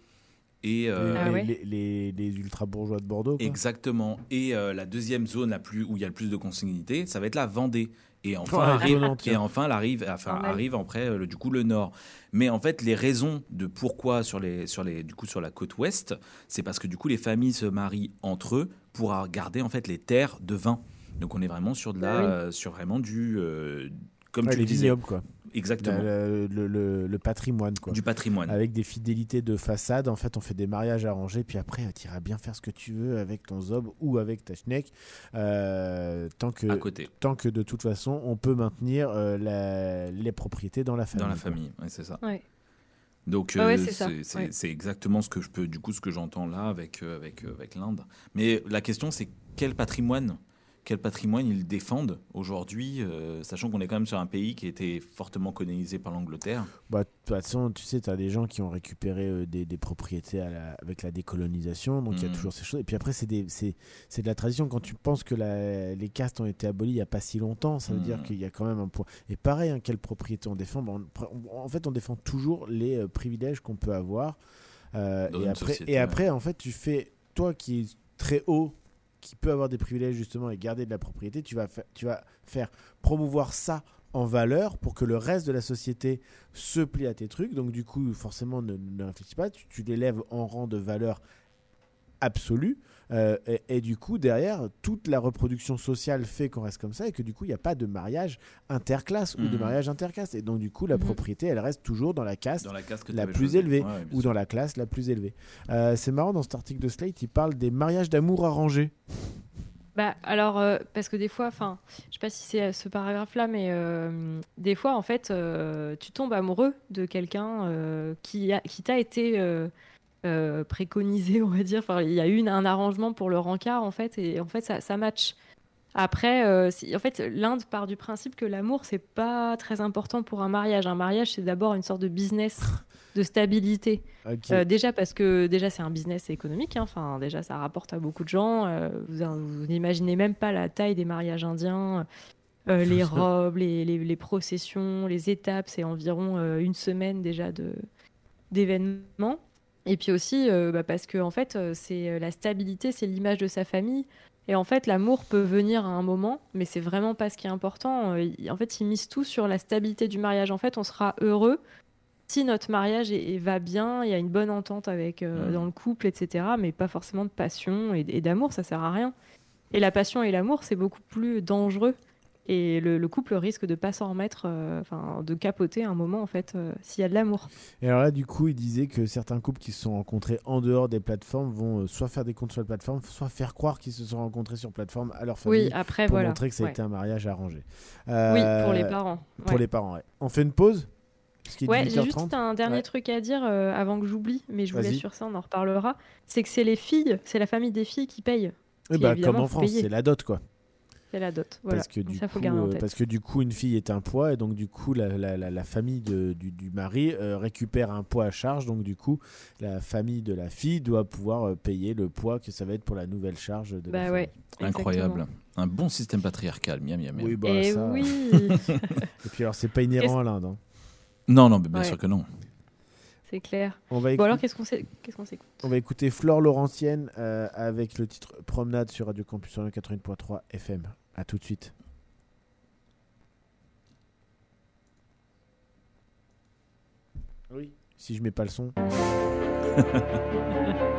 Et euh, Ah les, ouais. les, les- les ultra-bourgeois de Bordeaux, quoi. Exactement. Et euh, la deuxième zone la plus, où il y a le plus de consanguinité, ça va être la Vendée. Et enfin, Oh, arrive, étonnant, et enfin, arrive, enfin, arrive après, le- du coup, le nord. Mais en fait, les raisons de pourquoi sur, les, sur, les, du coup, sur la côte ouest, c'est parce que du coup, les familles se marient entre eux pour garder en fait les terres de vin. Donc, on est vraiment sur, de la, Ah oui. euh, sur vraiment du. euh, comme Ouais, tu les le disais. vignobles, quoi. Exactement. Le, le- le patrimoine, quoi. Du patrimoine. Avec des fidélités de façade, en fait, on fait des mariages arrangés, puis après, tu iras bien faire ce que tu veux avec ton zob ou avec ta schneck, euh, tant, que, à côté, tant que de toute façon, on peut maintenir euh, la- les propriétés dans la famille. dans la famille. Ouais, c'est ça. Ouais. Donc Ah ouais, euh, c'est ouais. exactement ce que je peux du coup ce que j'entends là avec euh, avec euh, avec l'Inde. Mais la question c'est quel patrimoine quel patrimoine ils défendent aujourd'hui, euh, sachant qu'on est quand même sur un pays qui a été fortement colonisé par l'Angleterre. Bah, de toute façon, tu sais, tu as des gens qui ont récupéré euh, des, des propriétés à la- avec la décolonisation, donc il y a Mhm. toujours ces choses. Et puis après, c'est de la tradition. Quand tu penses que la- les castes ont été abolies il n'y a pas si longtemps, ça veut dire Mhm. qu'il y a quand même un point. Et pareil, hein, quelle propriété on défend? Bah, on- on- En fait, on défend toujours les euh, privilèges qu'on peut avoir. Et après, société, et ouais. après, en fait, tu fais, toi qui es très haut qui peut avoir des privilèges justement et garder de la propriété, tu vas, faire promouvoir ça en valeur pour que le reste de la société se plie à tes trucs. Donc du coup, forcément, ne, réfléchis pas, tu l'élèves en rang de valeur absolue. Euh, et, et du coup, derrière, toute la reproduction sociale fait qu'on reste comme ça et que du coup, il n'y a pas de mariage interclasse ou de Mhm. mariage intercaste. Et donc du coup, la Mhm. propriété, elle reste toujours dans la caste Dans la plus élevée Ouais, ou dans la classe la plus élevée. Euh, c'est marrant, dans cet article de Slate, il parle des mariages d'amour arrangés. Bah alors euh, parce que des fois, enfin, je sais pas si c'est ce paragraphe-là, mais euh, des fois en fait, euh, tu tombes amoureux de quelqu'un euh, qui a, qui t'a été euh, préconisé, [LAUGHS] on va dire. Enfin, il y a eu un arrangement pour le rencard en fait, et en fait ça, ça match. Après, euh, en fait, l'Inde part du principe que l'amour c'est pas très important pour un mariage. Un mariage c'est d'abord une sorte de business [LAUGHS] de stabilité. Euh, déjà parce que déjà c'est un business économique, hein. enfin déjà ça rapporte à beaucoup de gens. euh, vous, vous n'imaginez même pas la taille des mariages indiens, les robes, les, les- les processions, les étapes, c'est environ une semaine déjà de d'événements. Et puis aussi euh, bah, parce que en fait euh, c'est euh, la stabilité, c'est l'image de sa famille. Et en fait l'amour peut venir à un moment, mais c'est vraiment pas ce qui est important. En fait ils misent tout sur la stabilité du mariage. En fait on sera heureux si notre mariage est- est- va bien, il y a une bonne entente avec euh, Mhm. dans le couple, etc. Mais pas forcément de passion et, et d'amour, ça sert à rien. Et la passion et l'amour, c'est beaucoup plus dangereux. Et le, le couple risque de pas s'en remettre, euh, enfin de capoter un moment en fait, euh, s'il y a de l'amour. Et alors là, du coup, il disait que certains couples qui se sont rencontrés en dehors des plateformes vont euh, soit faire des comptes sur les plateformes, soit faire croire qu'ils se sont rencontrés sur plateforme à leur famille Oui, après pour voilà. montrer que ça a Ouais. été un mariage arrangé. Oui, pour les parents. Pour Ouais. les parents, ouais. On fait une pause Ouais, j'ai 18h30. juste un dernier Ouais. truc à dire euh, avant que j'oublie, mais je vous laisse sur ça, on en reparlera. C'est que c'est les filles, c'est la famille des filles qui paye. Eh bah, comme en France, c'est la dot, quoi. C'est la dot. Voilà. Parce que, du ça, coup, euh, tête. parce que du coup, une fille est un poids, et donc du coup, la, la- la- la famille de- du, du mari euh, récupère un poids à charge, donc du coup, la famille de la fille doit pouvoir euh, payer le poids que ça va être pour la nouvelle charge de la Bah ouais. famille. Incroyable. Un bon système patriarcal, miam, miam, miam. Oui, bah, Et ça- oui. [LAUGHS] et puis alors, c'est pas inhérent à l'Inde. hein. Non, non, mais bien Ouais. sûr que non. C'est clair. On va, Bon alors qu'est-ce qu'on sait qu'est-ce qu'on s'écoute? On va écouter Flore Laurentienne euh, avec le titre Promenade sur Radio Campus 80.3 FM. À tout de suite. Oui. Si je mets pas le son. [LAUGHS]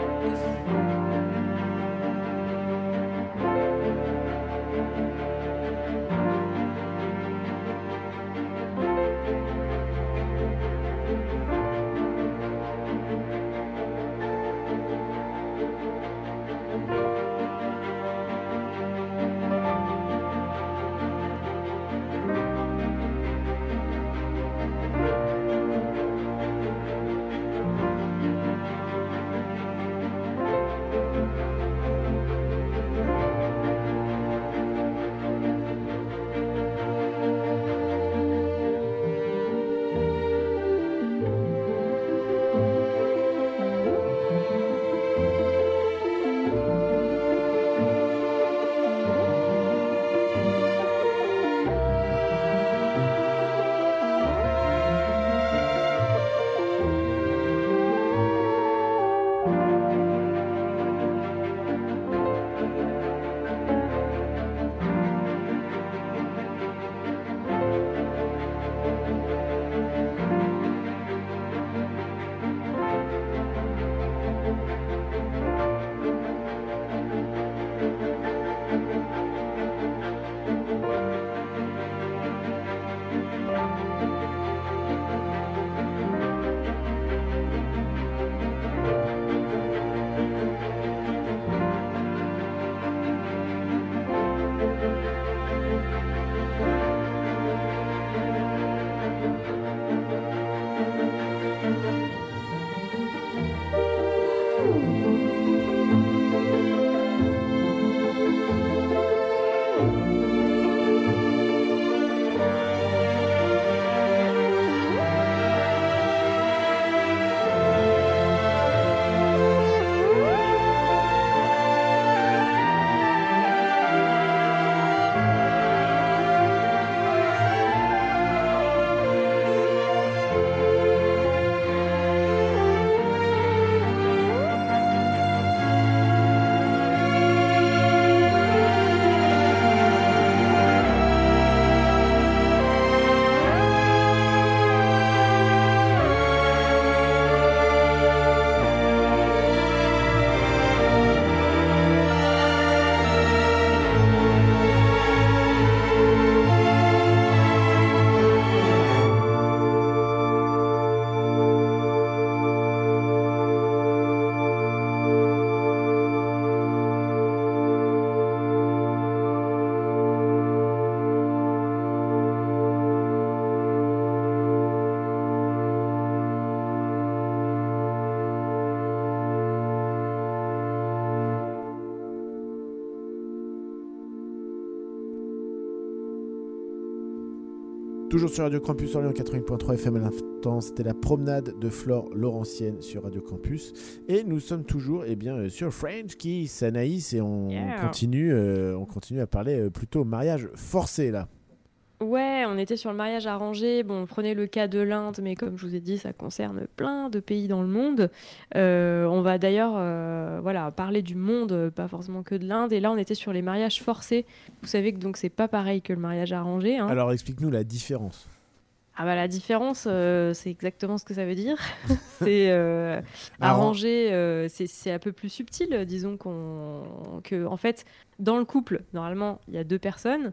Toujours sur Radio Campus Orléans 80.3 FM à l'instant, c'était la promenade de Flore Laurentienne sur Radio Campus. Et nous sommes toujours eh bien, euh, sur French Kiss, Anaïs, et on, Yeah. continue, euh, on continue à parler euh, plutôt mariage forcé là. Ouais, on était sur le mariage arrangé. Bon, on prenait le cas de l'Inde, mais comme je vous ai dit, ça concerne plein de pays dans le monde. Euh, on va d'ailleurs euh, voilà, parler du monde, pas forcément que de l'Inde. Et là, on était sur les mariages forcés. Vous savez que donc c'est pas pareil que le mariage arrangé. hein. Alors explique-nous la différence. Ah bah la différence, euh, c'est exactement ce que ça veut dire. [LAUGHS] c'est euh, Arran- arrangé, euh, c'est c'est un peu plus subtil. Disons qu'on que en fait, dans le couple, normalement, il y a deux personnes.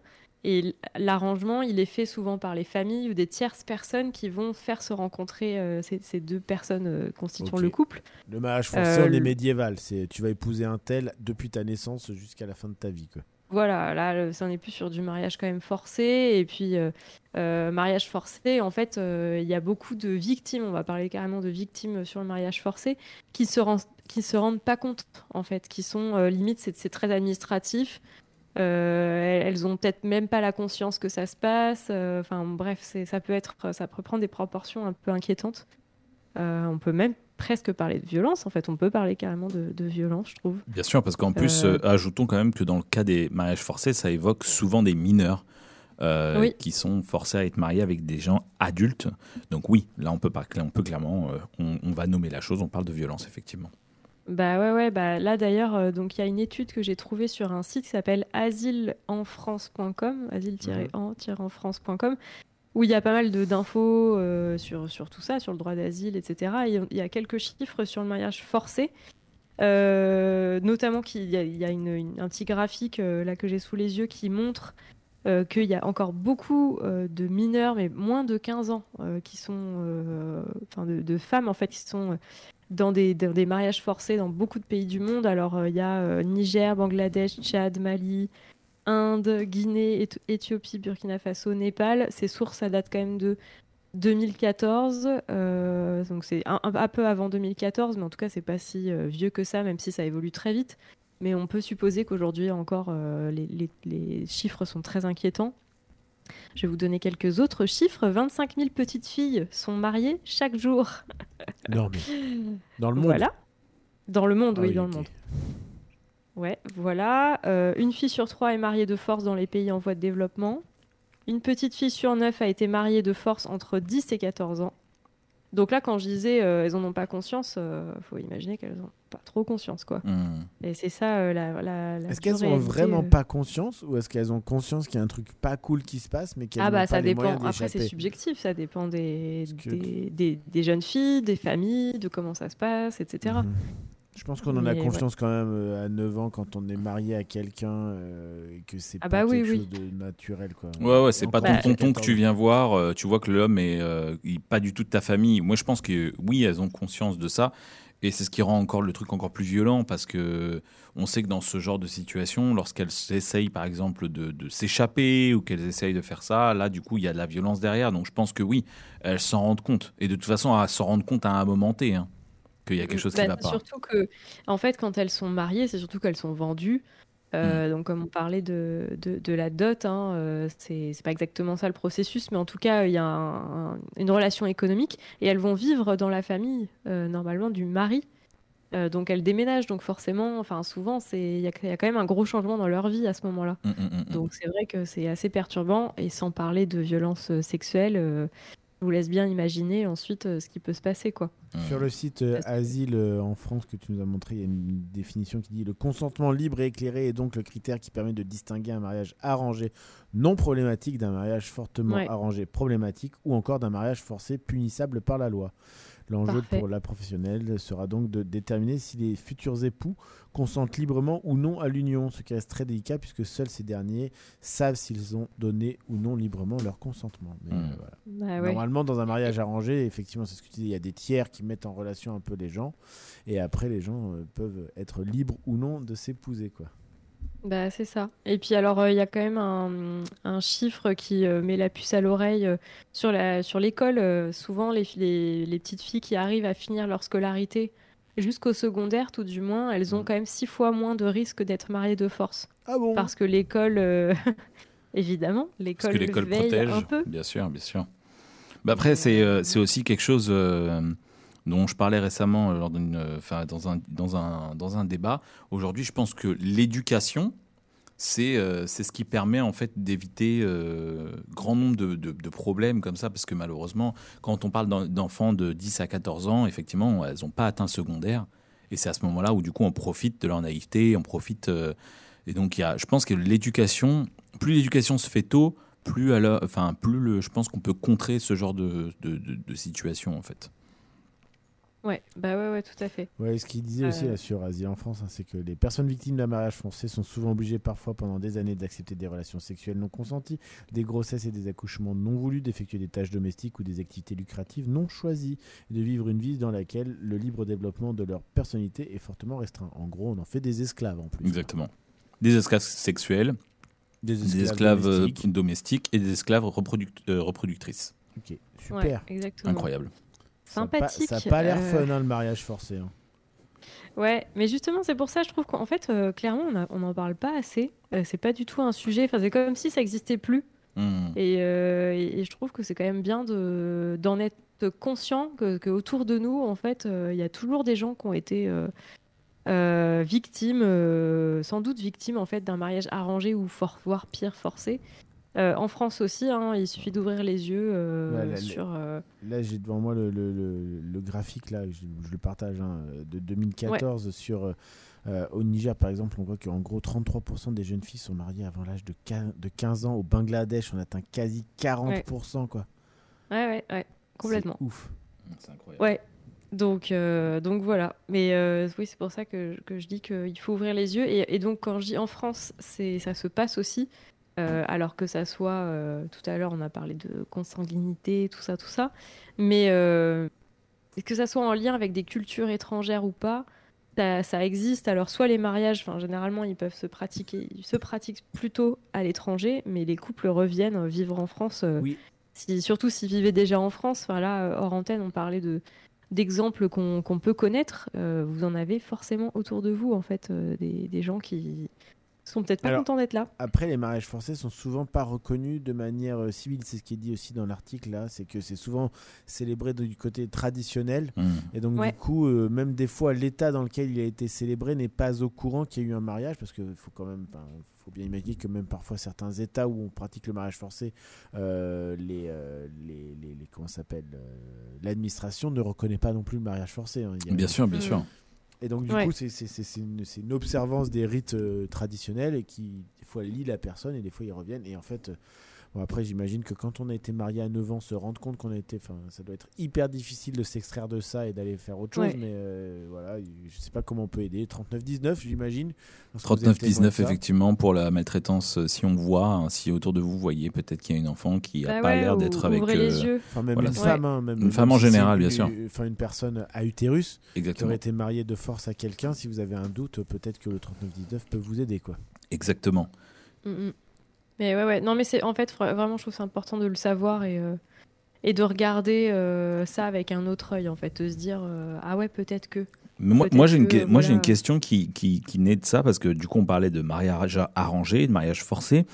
Et l'arrangement, il est fait souvent par les familles ou des tierces personnes qui vont faire se rencontrer euh, ces, ces deux personnes euh, constituant le couple. Le mariage forcé, Euh, on est le- médiéval. C'est tu vas épouser un tel depuis ta naissance jusqu'à la fin de ta vie. Quoi. Voilà, là, ça n'est plus sur du mariage quand même forcé. Et puis, euh, euh, mariage forcé, en fait, euh, il y a beaucoup de victimes, on va parler carrément de victimes sur le mariage forcé, qui se, rend- qui se rendent pas compte, en fait, qui sont euh, limite, c'est très administratif. Euh, elles, ont peut-être même pas la conscience que ça se passe. Euh, Enfin, bref, ça peut être, ça peut prendre des proportions un peu inquiétantes. Euh, on peut même presque parler de violence, en fait. On peut parler carrément de, de violence, je trouve. Bien sûr, parce qu'en plus, Euh, ajoutons quand même que dans le cas des mariages forcés, ça évoque souvent des mineurs euh, Oui. qui sont forcés à être mariés avec des gens adultes. Donc oui, là on peut, pas, on peut clairement, on, on va nommer la chose, on parle de violence effectivement. Bah ouais, ouais, bah là d'ailleurs, euh, donc il y a une étude que j'ai trouvée sur un site qui s'appelle asile-en-france.com, asile-en-france.com, où il y a pas mal d'infos euh, sur, sur tout ça, sur le droit d'asile, etc. Et il y a quelques chiffres sur le mariage forcé, euh, notamment qu'il y a, y a une- une- un petit graphique là que j'ai sous les yeux qui montre euh, qu'il y a encore beaucoup euh, de mineurs, mais moins de 15 ans, euh, qui sont, enfin de, femmes en fait, qui sont dans des, dans des mariages forcés dans beaucoup de pays du monde. Alors, il y a Niger, Bangladesh, Tchad, Mali, Inde, Guinée, Éth- Éthiopie, Burkina Faso, Népal. Ces sources, ça date quand même de 2014. euh, donc, c'est un, peu avant 2014, mais en tout cas, c'est pas si vieux que ça, même si ça évolue très vite. Mais on peut supposer qu'aujourd'hui encore, euh, les, les- les chiffres sont très inquiétants. Je vais vous donner quelques autres chiffres. 25 000 petites filles sont mariées chaque jour. [LAUGHS] Non, dans le monde. Voilà. Dans le monde, Ah oui, oui, dans le monde. Ouais, voilà. Euh, une fille sur trois est mariée de force dans les pays en voie de développement. Une petite fille sur neuf a été mariée de force entre 10 et 14 ans. Donc là, quand je disais euh, elles en ont pas conscience, euh, faut imaginer qu'elles n'ont pas trop conscience, quoi. Hmm. Et c'est ça euh, la, la, la Est-ce qu'elles ont vraiment euh. pas conscience ou est-ce qu'elles ont conscience qu'il y a un truc pas cool qui se passe mais qu'elles Ah n'ont bah pas ça les dépend. moyens Après c'est subjectif, ça dépend des, que- des, des- des jeunes filles, des familles, de comment ça se passe, etc. Je pense qu'on en a Mais confiance quand même euh, à 9 ans quand on est marié à quelqu'un euh, et que c'est Ah pas bah oui, quelque oui. chose de naturel. Quoi. Ouais, ouais, c'est pas ton Bah, tonton que tu 14 viens voir, euh, tu vois que l'homme est, euh, il- pas du tout de ta famille. Moi je pense que oui, elles ont conscience de ça. Et c'est ce qui rend encore le truc encore plus violent parce que on sait que dans ce genre de situation, lorsqu'elles essayent par exemple de, de s'échapper ou qu'elles essayent de faire ça, là du coup il y a de la violence derrière. Donc je pense que oui, elles s'en rendent compte. Et de toute façon, elles s'en rendent compte à un moment T, hein, qu'il y a quelque chose Bah, qui va pas. Surtout que, en fait, quand elles sont mariées, c'est surtout qu'elles sont vendues. Euh, Donc, comme on parlait de, de, de la dot, hein, euh, c'est pas exactement ça le processus, mais en tout cas, il y a un- un- une relation économique et elles vont vivre dans la famille, euh, normalement, du mari. Euh, donc, elles déménagent. Donc, forcément, enfin, souvent, il y, y a quand même un gros changement dans leur vie à ce moment-là. Mm, mm, mm, mm. Donc, c'est vrai que c'est assez perturbant. Et sans parler de violences sexuelles, je vous laisse bien imaginer ensuite euh, ce qui peut se passer, quoi. Sur le site euh, Asile euh, en France que tu nous as montré, il y a une définition qui dit le consentement libre et éclairé est donc le critère qui permet de distinguer un mariage arrangé non problématique d'un mariage fortement Ouais. arrangé problématique ou encore d'un mariage forcé punissable par la loi. L'enjeu pour la professionnelle sera donc de déterminer si les futurs époux consentent librement ou non à l'union, ce qui reste très délicat puisque seuls ces derniers savent s'ils ont donné ou non librement leur consentement. Mais, Mm. euh, voilà. Bah ouais. Normalement, dans un mariage arrangé, effectivement, c'est ce que tu dis, il y a des tiers qui mettent en relation un peu les gens, et après, les gens euh, peuvent être libres ou non de s'épouser, quoi. Bah, c'est ça. Et puis alors, euh, il y a quand même un, un chiffre qui euh, met la puce à l'oreille euh, sur la, sur l'école. euh, souvent, les, les, les petites filles qui arrivent à finir leur scolarité jusqu'au secondaire, tout du moins, elles ont Mm. quand même six fois moins de risques d'être mariées de force. Ah bon? Parce que l'école, euh, [LAUGHS] évidemment. Parce L'école que l'école veille protège. un peu. Bien sûr, bien sûr. Bah après, c'est euh, c'est aussi quelque chose euh, dont je parlais récemment euh, lors euh, enfin, dans, un, dans, un, dans un débat. Aujourd'hui, je pense que l'éducation, c'est euh, ce qui permet en fait d'éviter euh, grand nombre de, de- de problèmes comme ça, parce que malheureusement, quand on parle d'en- d'enfants de 10 à 14 ans, effectivement, elles n'ont pas atteint secondaire. Et c'est à ce moment-là où du coup on profite de leur naïveté, on profite. euh, et donc y a, je pense que l'éducation, plus l'éducation se fait tôt, plus alors, enfin plus le, je pense qu'on peut contrer ce genre de- de situation en fait. Ouais, bah ouais, ouais, tout à fait. Ouais, ce qu'il disait aussi Euh. là, sur Asie en France, hein, c'est que les personnes victimes d'un mariage forcé sont souvent obligées parfois pendant des années d'accepter des relations sexuelles non consenties, des grossesses et des accouchements non voulus, d'effectuer des tâches domestiques ou des activités lucratives non choisies, et de vivre une vie dans laquelle le libre développement de leur personnalité est fortement restreint. En gros, on en fait des esclaves en plus. Exactement. Des esclaves sexuels, Des des esclaves euh, domestiques. domestiques et des esclaves reproduct- euh, reproductrices. Ok, Ouais, super. exactement. Incroyable. Ça Sympathique. N'a pas l'air euh, fun, hein, le mariage forcé. hein. Ouais, mais justement, c'est pour ça, je trouve qu'en fait, euh, clairement, on n'en parle pas assez. Euh, c'est pas du tout un sujet. Enfin, c'est comme si ça n'existait plus. Hmm. Et, euh, et- et je trouve que c'est quand même bien de- d'en être conscient que, que autour de nous, en fait, euh, il y a toujours des gens qui ont été euh, euh, victimes, euh, sans doute victimes en fait d'un mariage arrangé ou for- voire pire forcé. Euh, en France aussi, hein, il suffit d'ouvrir les yeux euh, Ouais, la- sur. euh, Là, j'ai devant moi le, le- le- le graphique, là, je, je le partage, hein, de 2014 sur. au Niger, par exemple, on voit qu'en gros, 33% des jeunes filles sont mariées avant l'âge de, quin- de 15 ans. Au Bangladesh, on atteint quasi 40%. Quoi. Ouais, ouais, ouais, complètement. C'est ouf. C'est incroyable. Ouais. Donc, euh, donc voilà. Mais euh, oui, c'est pour ça que, que je dis qu'il faut ouvrir les yeux. Et, et donc, quand je dis en France, ça se passe aussi. Euh, alors que ça soit, euh, tout à l'heure, on a parlé de consanguinité, tout ça, tout ça. Mais euh, que ça soit en lien avec des cultures étrangères ou pas, ça, ça existe. Alors, soit les mariages, généralement, ils peuvent se pratiquer, ils se pratiquent plutôt à l'étranger, mais les couples reviennent vivre en France. Oui. si- surtout s'ils vivaient déjà en France. Enfin, là, hors antenne, on parlait de d'exemples qu'on peut connaître. Vous en avez forcément autour de vous, en fait, des, des gens qui sont peut-être pas Alors, contents d'être là. Après, les mariages forcés sont souvent pas reconnus de manière euh, civile. C'est ce qui est dit aussi dans l'article là, c'est que c'est souvent célébré de- du côté traditionnel. Hmm. Et donc, Ouais. du coup, euh, même des fois, l'État dans lequel il a été célébré n'est pas au courant qu'il y a eu un mariage, parce qu'il faut quand même, faut bien imaginer que même parfois certains États où on pratique le mariage forcé, euh, les, euh, les, les, les- comment s'appelle, euh, l'administration ne reconnaît pas non plus le mariage forcé. hein. A- Bien sûr, bien Mm. sûr. Et donc, du Ouais. coup, une, c'est une observance des rites euh, traditionnels et qui, des fois, lie la personne et des fois, ils reviennent. Et en fait, euh, bon, après, j'imagine que quand on a été marié à 9 ans, se rendre compte qu'on a été. Enfin, ça doit être hyper difficile de s'extraire de ça et d'aller faire autre chose. Ouais. Mais euh, voilà, je sais pas comment on peut aider. 39-19, j'imagine. lorsque vous êtes témoin de 39-19 ça. effectivement pour la maltraitance. euh, Si on voit, hein, si autour de vous, vous voyez peut-être qu'il y a une enfant qui n'a Bah pas ouais, l'air d'être avec. Ouvrez les euh, yeux. Enfin, même Voilà, une femme, hein, même, Une même femme en général, bien sûr. Enfin, une personne à utérus qui Exactement. aurait été mariée de force à quelqu'un. Si vous avez un doute, peut-être que le 39-19 peut vous aider, quoi. Exactement. Mm, mm. Mais ouais, ouais. Non, mais c'est en fait vra- vraiment, je trouve c'est important de le savoir et euh, et de regarder euh, ça avec un autre œil, en fait, de se dire euh, ah ouais, peut-être que. Mais moi, j'ai une, que, que- moi, j'ai voilà. une question qui, qui, qui naît de ça, parce que du coup, on parlait de mariage arrangé, de mariage forcé.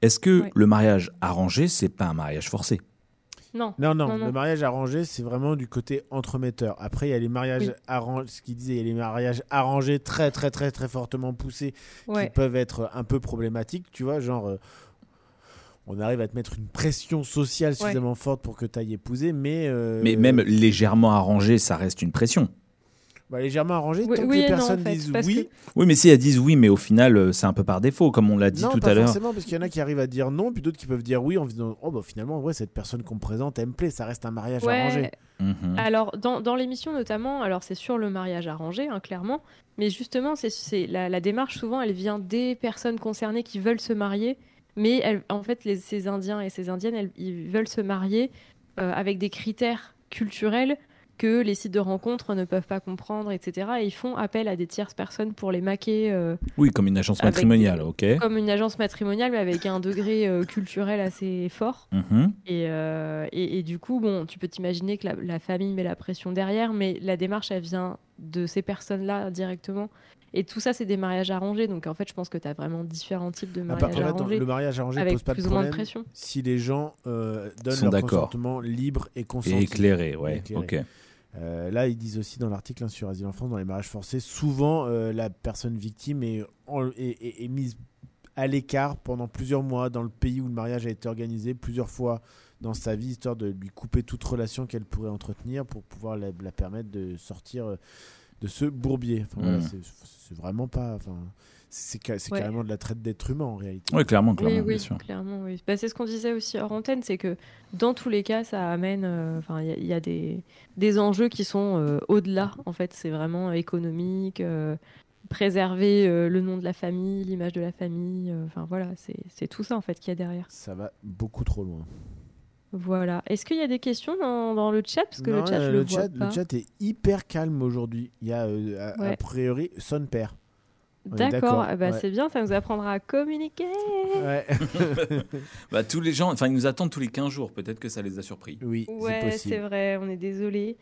Est-ce que Ouais. le mariage arrangé, c'est pas un mariage forcé? Non. Non, non, Non, non. le mariage arrangé, c'est vraiment du côté entremetteur. Après, il y a les mariages Oui. arrangés, ce qu'il disait, il y a les mariages arrangés très, très, très, très fortement poussés qui peuvent être un peu problématiques, tu vois, genre. euh, on arrive à te mettre une pression sociale suffisamment forte pour que tu ailles épouser, mais. euh, Mais même légèrement arrangé, ça reste une pression. Bah, légèrement arrangé, Oui- tant que les et non, en personnes fait, disent oui. Oui, mais si elles disent oui, mais au final, euh, c'est un peu par défaut, comme on l'a dit non, tout pas à l'heure. forcément, parce qu'il y en a qui arrivent à dire non, puis d'autres qui peuvent dire oui en disant Oh, bah finalement, en vrai, cette personne qu'on me présente, elle me plaît, ça reste un mariage Ouais. arrangé. Mhm. Alors, dans, dans l'émission notamment, alors c'est sur le mariage arrangé, hein, clairement, mais justement, c'est, c'est la, la démarche, souvent, elle vient des personnes concernées qui veulent se marier, mais elles- en fait, les, ces Indiens et ces Indiennes, elles- ils veulent se marier euh, avec des critères culturels que les sites de rencontres ne peuvent pas comprendre, etc. Et ils font appel à des tierces personnes pour les maquer euh, Oui, comme une agence Avec- matrimoniale, ok. comme une agence matrimoniale, mais avec un degré euh, culturel assez fort. Mhm. Et, euh, et, et du coup, bon, tu peux t'imaginer que la, la famille met la pression derrière, mais la démarche, elle vient de ces personnes-là directement. Et tout ça, c'est des mariages arrangés. Donc en fait, je pense que tu as vraiment différents types de Ah, mariages fait, arrangés. le mariage arrangé avec pose pas plus de ou moins de pression. si les gens euh, donnent Sont leur consentement libre et consenti. Et éclairé, ouais. Et éclairé. Ok. Euh, là, ils disent aussi dans l'article hein, sur Asile en France, dans les mariages forcés, souvent euh, la personne victime est, en- est- est- est mise à l'écart pendant plusieurs mois dans le pays où le mariage a été organisé, plusieurs fois dans sa vie, histoire de lui couper toute relation qu'elle pourrait entretenir pour pouvoir la, la permettre de sortir euh, de ce bourbier. Enfin, voilà, Mm. c'est- c'est vraiment pas. Enfin, c'est carrément de la traite d'être humain en réalité. Oui, clairement, Oui, clairement, oui, bien sûr. clairement, oui. Bah, c'est ce qu'on disait aussi hors antenne, c'est que dans tous les cas, ça amène. euh, Enfin, il y a- il y, a des, des enjeux qui sont euh, au-delà. En fait, c'est vraiment économique, euh, préserver euh, le nom de la famille, l'image de la famille. euh, Enfin, voilà, c'est c'est tout ça en fait qu'il y a derrière. Ça va beaucoup trop loin. Voilà. Est-ce qu'il y a des questions dans, dans le chat? Parce que Non, le chat, je le, le, vois chat, pas. le chat est hyper calme aujourd'hui. Il y a euh, a, priori son père. D'accord, ben, ouais. c'est bien, ça nous apprendra à communiquer. Ouais. [LAUGHS] Bah, tous les gens, enfin, ils nous attendent tous les 15 jours. Peut-être que ça les a surpris. oui, c'est Ouais, possible. c'est vrai, on est désolé.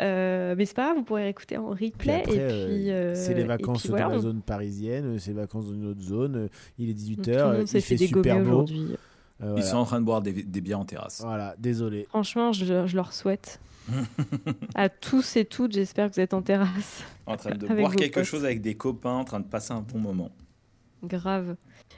Euh, mais c'est pas grave, vous pourrez écouter en replay. Puis après, et euh, puis, euh, c'est les et vacances puis voilà, dans la on- zone parisienne, c'est les vacances dans une autre zone. Il est tout 18h, le monde s'est il fait fait super beau. aujourd'hui. Euh, Ils sont en train de boire des, des bières en terrasse. Voilà, désolé. Franchement, je, je leur souhaite. [LAUGHS] à tous et toutes, j'espère que vous êtes en terrasse. En train de boire quelque potes. chose avec des copains, en train de passer un bon moment. Grave.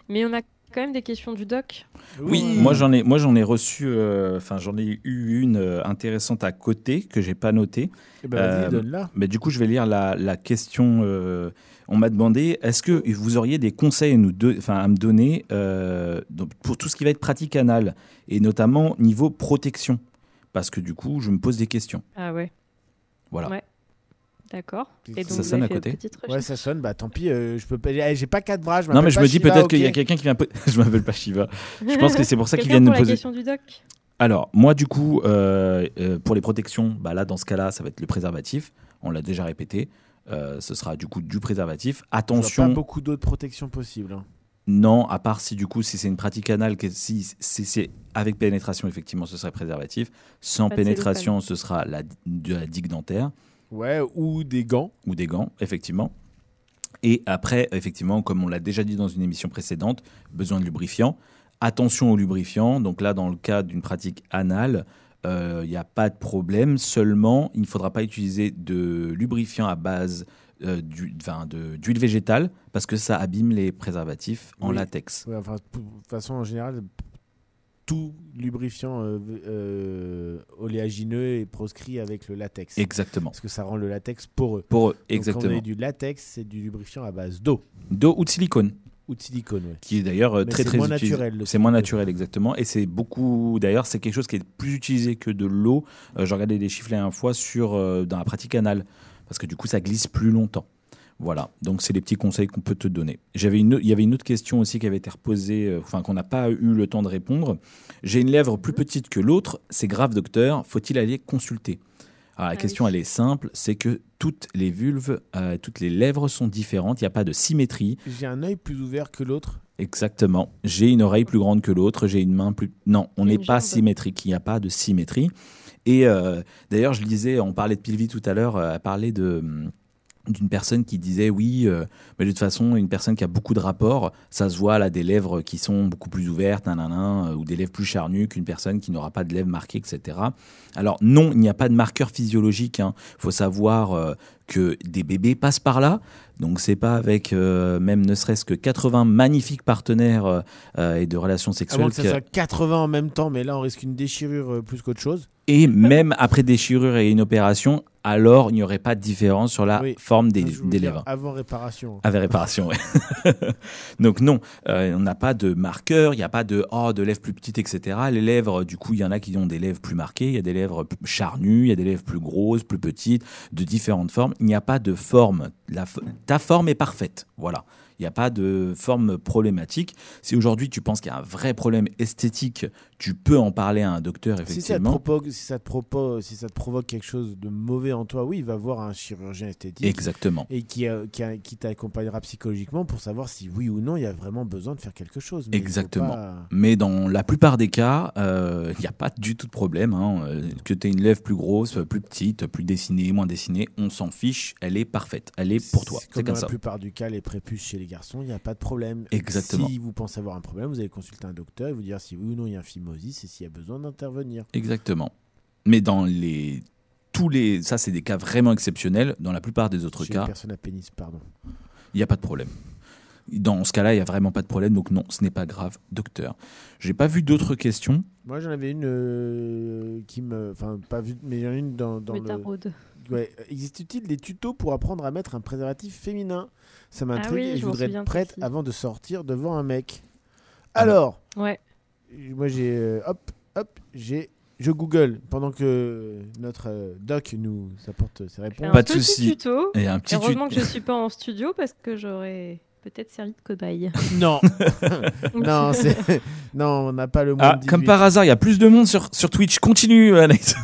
Mais on a quand même des questions du doc. Oui, moi j'en ai, moi j'en ai reçu, euh, enfin j'en ai eu une euh, intéressante à côté que j'ai pas notée. Eh ben, Euh. Mais du coup, je vais lire la, la question. euh, on m'a demandé est-ce que vous auriez des conseils à, nous do- enfin, à me donner euh, donc, pour tout ce qui va être pratique anal et notamment niveau protection? Parce que du coup, je me pose des questions. Ah ouais, Voilà. Ouais. D'accord. Et donc, Ça sonne à côté Ouais, ça sonne. Bah tant pis, euh, je peux pas. eh, J'ai pas quatre bras. Je Non, mais je pas me dis peut-être qu'il y a quelqu'un qui vient. [LAUGHS] je m'appelle pas Shiva. Je pense que c'est pour ça qu'ils Quelqu'un viennent nous la poser. question du doc Alors, moi, du coup, euh, euh, pour les protections, bah là, dans ce cas-là, ça va être le préservatif. On l'a déjà répété. Euh, ce sera du coup du préservatif. Je vois Attention, pas beaucoup d'autres protections possibles. hein. non, à part si du coup, si c'est une pratique anale, que si si c'est avec pénétration, effectivement, ce serait préservatif. Sans pénétration, ce sera la, de la digue dentaire Ouais, ou des gants. ou des gants, effectivement. Et après, effectivement, comme on l'a déjà dit dans une émission précédente, besoin de lubrifiant. Attention au lubrifiant. Donc là, dans le cas d'une pratique anale, euh, il n'y a pas de problème. Seulement, il ne faudra pas utiliser de lubrifiant à base euh, d'huile végétale parce que ça abîme les préservatifs en Oui. latex. Ouais, enfin, p- de toute façon, en général, tout lubrifiant euh, euh, oléagineux est proscrit avec le latex. Exactement. Parce que ça rend le latex poreux. Pour eux, Donc, quand on exactement. a du latex, c'est du lubrifiant à base d'eau D'eau ou de silicone. ou de silicone. ouais. qui est d'ailleurs euh, très c'est très moins utilisé. naturel, C'est moins naturel exactement et c'est beaucoup d'ailleurs c'est quelque chose qui est plus utilisé que de l'eau. Euh, J'ai regardé des chiffres la dernière fois sur euh, dans la pratique anale parce que du coup ça glisse plus longtemps. Voilà, donc c'est les petits conseils qu'on peut te donner. J'avais une, il y avait une autre question aussi qui avait été reposée, euh, enfin qu'on n'a pas eu le temps de répondre. J'ai une lèvre plus petite que l'autre, c'est grave docteur, faut-il aller consulter? Alors la Ah question oui. elle est simple, c'est que toutes les vulves, euh, toutes les lèvres sont différentes, il n'y a pas de symétrie. J'ai un œil plus ouvert que l'autre. Exactement. J'ai une oreille plus grande que l'autre, j'ai une main plus. Non, on n'est pas symétrique. Il n'y a pas de symétrie. Et euh, d'ailleurs, je lisais, on parlait de Pilvi tout à l'heure, elle parlait de hum, d'une personne qui disait oui, euh, mais de toute façon, une personne qui a beaucoup de rapports, ça se voit, a des lèvres qui sont beaucoup plus ouvertes, nanana, euh, ou des lèvres plus charnues qu'une personne qui n'aura pas de lèvres marquées, etc. Alors non, il n'y a pas de marqueur physiologique. Il faut savoir euh, que des bébés passent par là. Donc c'est pas avec euh, même ne serait-ce que 80 magnifiques partenaires et de relations sexuelles. que ça soit 80 en même temps, mais là on risque une déchirure plus qu'autre chose. Et même après déchirure et une opération, alors il n'y aurait pas de différence sur la Oui. forme des, des lèvres. Avant réparation. Avec réparation, ouais. [LAUGHS] Donc non, euh, on n'a pas de marqueur, il n'y a pas de oh de lèvres plus petites, etc. Les lèvres, du coup, il y en a qui ont des lèvres plus marquées, il y a des lèvres charnues, il y a des lèvres plus grosses, plus petites, de différentes formes. Il n'y a pas de forme. La ta forme est parfaite, voilà. Il n'y a pas de forme problématique. Si aujourd'hui tu penses qu'il y a un vrai problème esthétique, tu peux en parler à un docteur, Si ça, te effectivement. si, ça te propose, si ça te provoque quelque chose de mauvais en toi, oui, il va voir un chirurgien esthétique. Exactement. Et qui, euh, qui, qui t'accompagnera psychologiquement pour savoir si oui ou non il y a vraiment besoin de faire quelque chose. Mais Exactement. pas- Mais dans la plupart des cas, euh, il n'y a pas du tout de problème. hein. Euh, Que tu aies une lèvre plus grosse, plus petite, plus dessinée, moins dessinée, on s'en fiche. Elle est parfaite. Elle est pour toi. Comme C'est dans comme la ça. plupart du cas, les prépuces chez les garçons, il n'y a pas de problème. Exactement. Si vous pensez avoir un problème, vous allez consulter un docteur et vous dire si oui ou non il y a un phimosis et s'il y a besoin d'intervenir. Exactement. Mais dans les tous les ça c'est des cas vraiment exceptionnels. Dans la plupart des autres Chez cas, personne à pénis, pardon. il n'y a pas de problème. Dans ce cas-là, il n'y a vraiment pas de problème. Donc non, ce n'est pas grave, docteur. J'ai pas vu d'autres questions. Moi j'en avais une euh, qui me. Enfin, pas vu, mais il y en a une dans, dans le. Ouais. Existe-t-il des tutos pour apprendre à mettre un préservatif féminin? Ça m'intrigue Ah oui, et je voudrais être prête avant de sortir devant un mec. Ah. Alors, Ouais. moi j'ai. euh, hop, hop, j'ai. Je Google pendant que notre euh, doc nous apporte ses réponses. un Pas de petit souci. tuto. Et un petit Heureusement tut- que je suis pas en studio parce que j'aurais peut-être servi de cobaye. [LAUGHS] Non, [LAUGHS] [LAUGHS] non, on n'a pas le Ah, de comme 18. par hasard, il y a plus de monde sur, sur Twitch. Continue, Alex.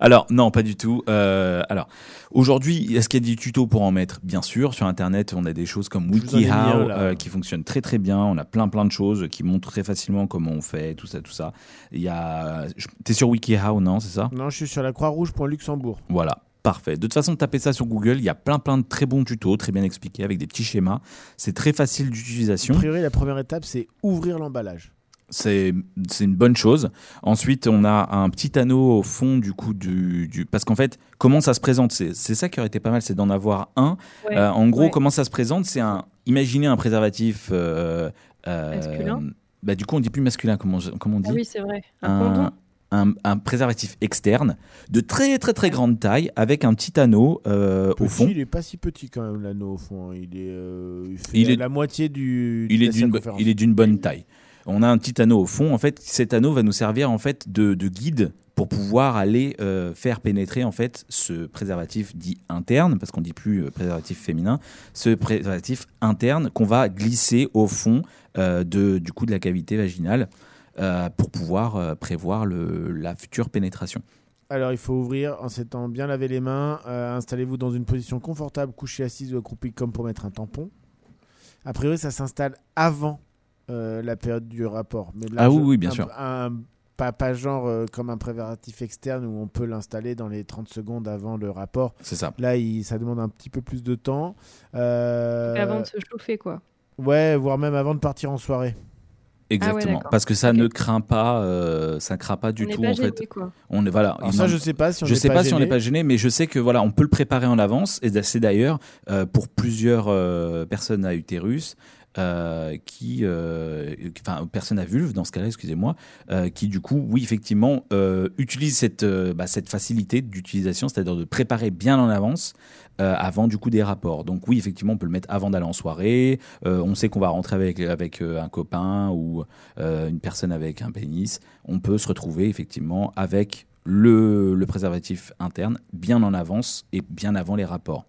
alors, non, pas du tout. Euh, alors, aujourd'hui, est-ce qu'il y a des tutos pour en mettre? Bien sûr, sur Internet, on a des choses comme WikiHow euh, qui fonctionnent très très bien. On a plein plein de choses qui montrent très facilement comment on fait, tout ça, tout ça. Il y a... T'es sur WikiHow, non C'est ça? Non, je suis sur la Croix-Rouge.luxembourg. Voilà. Parfait. De toute façon, tapez ça sur Google. Il y a plein, plein de très bons tutos, très bien expliqués, avec des petits schémas. C'est très facile A d'utilisation. priori, la première étape, c'est ouvrir l'emballage. C'est c'est une bonne chose. Ensuite, on a un petit anneau au fond du coup du, du- parce qu'en fait, comment ça se présente? C'est ça qui aurait été pas mal, c'est d'en avoir un. Ouais. Euh, en gros, Ouais. comment ça se présente? C'est un. Imaginez un préservatif. euh, euh, Masculin bah, du coup, on dit plus masculin. Comment on- comment on dit Ah oui, c'est vrai. Un condom. Un, un préservatif externe de très très très grande taille avec un petit anneau euh, Petit, au fond. il est pas si petit quand même l'anneau au fond. hein. Il est, euh, il fait Il est- la moitié du. il est d'une il est d'une bonne taille. On a un petit anneau au fond. En fait, cet anneau va nous servir en fait de, de guide pour pouvoir aller euh, faire pénétrer en fait ce préservatif dit interne, parce qu'on dit plus préservatif féminin, ce préservatif interne qu'on va glisser au fond de, du coup de la cavité vaginale pour pouvoir euh, prévoir le, la future pénétration. Alors, il faut ouvrir en s'étant bien lavé les mains. euh, Installez-vous dans une position confortable, couché, assise ou accroupi, comme pour mettre un tampon. A priori, ça s'installe avant euh, la période du rapport. Mais là, Ah oui, je- oui, bien un- sûr. Un, pas, pas genre euh, comme un préservatif externe où on peut l'installer dans les 30 secondes avant le rapport. C'est ça. Là, il, ça demande un petit peu plus de temps. Euh, Avant de se chauffer, quoi. Ouais, voire même avant de partir en soirée. Exactement, d'accord. parce que ça Ok. ne craint pas, euh, ça craint pas du On tout pas en gêné, fait. quoi. On est voilà. Alors ça, je sais pas si on je est sais pas pas si on gêné. n'est pas gêné, mais je sais que voilà, on peut le préparer en avance. Et c'est d'ailleurs euh, pour plusieurs euh, personnes à utérus. euh, qui, euh, enfin, personnes à vulve dans ce cas-là, excusez-moi, euh, qui du coup, oui, effectivement, euh, utilisent cette, euh, bah, cette facilité d'utilisation, c'est-à-dire de préparer bien en avance euh, avant du coup des rapports. Donc oui, effectivement, on peut le mettre avant d'aller en soirée. Euh, on sait qu'on va rentrer avec avec euh, un copain ou une personne avec un pénis. On peut se retrouver effectivement avec le, le préservatif interne bien en avance et bien avant les rapports.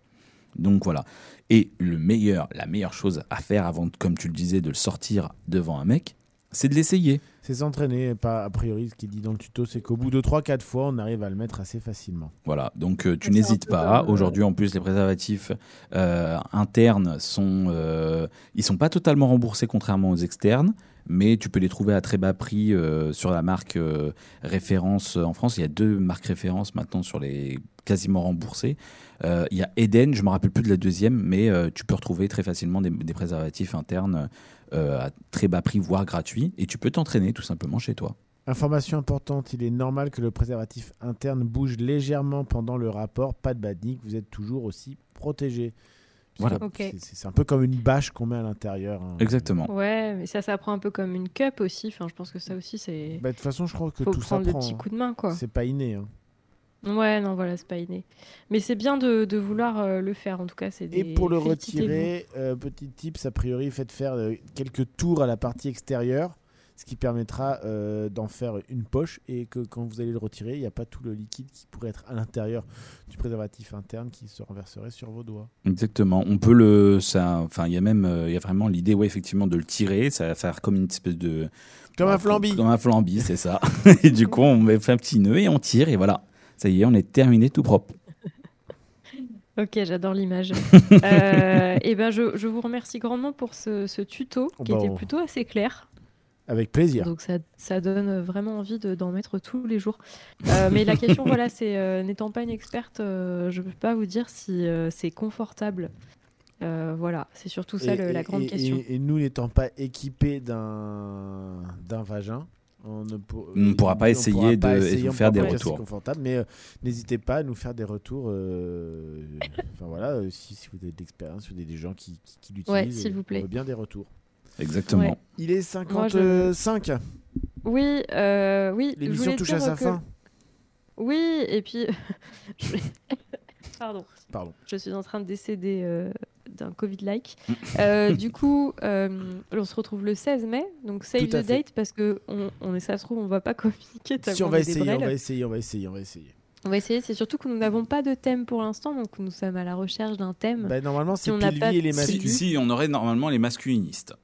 Donc voilà. Et le meilleur, la meilleure chose à faire avant, comme tu le disais, de le sortir devant un mec, c'est de l'essayer. C'est s'entraîner. Pas a priori, ce qui est dit dans le tuto, c'est qu'au bout de 3-4 fois, on arrive à le mettre assez facilement. Voilà, donc euh, tu n'hésites pas. euh, Aujourd'hui, en plus, les préservatifs euh, internes sont, euh, ils sont pas totalement remboursés contrairement aux externes, mais tu peux les trouver à très bas prix euh, sur la marque euh, référence en France. Il y a deux marques références maintenant sur les quasiment remboursés. Euh, il y a Eden, je me rappelle plus de la deuxième, mais euh, tu peux retrouver très facilement des, des préservatifs internes euh, à très bas prix, voire gratuits, et tu peux t'entraîner tout simplement chez toi. Information importante, il est normal que le préservatif interne bouge légèrement pendant le rapport. Pas de panique, vous êtes toujours aussi protégé. C'est Voilà. comme- Ok. c'est- un peu comme une bâche qu'on met à l'intérieur. hein. Exactement. Ouais, mais ça, ça prend un peu comme une cup aussi. Enfin, je pense que ça aussi, c'est. Bah, De toute façon, je crois que Faut tout ça prendre des prend. petits coups de main, quoi. C'est pas inné. hein. Ouais, non, voilà, c'est pas inné. Mais c'est bien de, de vouloir euh, le faire, en tout cas. c'est Et des- pour le retirer, euh, petit tips, a priori, faites faire euh, quelques tours à la partie extérieure. ce qui permettra euh, d'en faire une poche et que quand vous allez le retirer, il n'y a pas tout le liquide qui pourrait être à l'intérieur du préservatif interne qui se renverserait sur vos doigts. Exactement. On peut le, ça, enfin, il y a même, euh, il y a vraiment l'idée, ouais, effectivement, de le tirer. Ça va faire comme une espèce de, Comme un flambi. Comme un flambi, c'est ça. [LAUGHS] et du coup, on met- fait un petit nœud et on tire et voilà. Ça y est, on est terminé tout propre. [LAUGHS] Ok, j'adore l'image. [LAUGHS] Euh, et ben, je, je vous remercie grandement pour ce, ce tuto qui Bah, était on- plutôt assez clair. Avec plaisir. Donc ça, ça donne vraiment envie de- d'en mettre tous les jours. Euh, mais la question, [LAUGHS] voilà, c'est euh, n'étant pas une experte, euh, je ne peux pas vous dire si euh, c'est confortable. Euh, voilà, c'est surtout ça Et- le- la et- grande et- question. Et, et nous n'étant pas équipés d'un d'un vagin, on ne, pour- On ne pourra pas on essayer pourra de- pas essayer, vous on faire des retours. confortable, mais euh, n'hésitez pas à nous faire des retours. euh, Enfin voilà, euh, si, si vous avez de l'expérience, si vous avez des gens qui, qui, qui l'utilisent, s'il euh, vous plaît. On veut bien des retours. Exactement. Ouais. Il est Moi, je- 55. Oui, euh, oui. L'émission touche à sa que- fin. Oui, et puis. [LAUGHS] [LAUGHS] Pardon. Pardon. Je suis en train de décéder euh, d'un Covid-like. Euh, [LAUGHS] du coup, euh, on se retrouve le 16 mai, donc save the fait. date parce que on, on est, ça se trouve, on va pas [LAUGHS] communiquer. Si on va essayer, on va essayer, on va essayer, on va essayer. On va essayer. C'est surtout que nous n'avons pas de thème pour l'instant, donc nous sommes à la recherche d'un thème. Bah, normalement, Si on Pilvi pas et les de- masculins. Si, si, on aurait normalement les masculinistes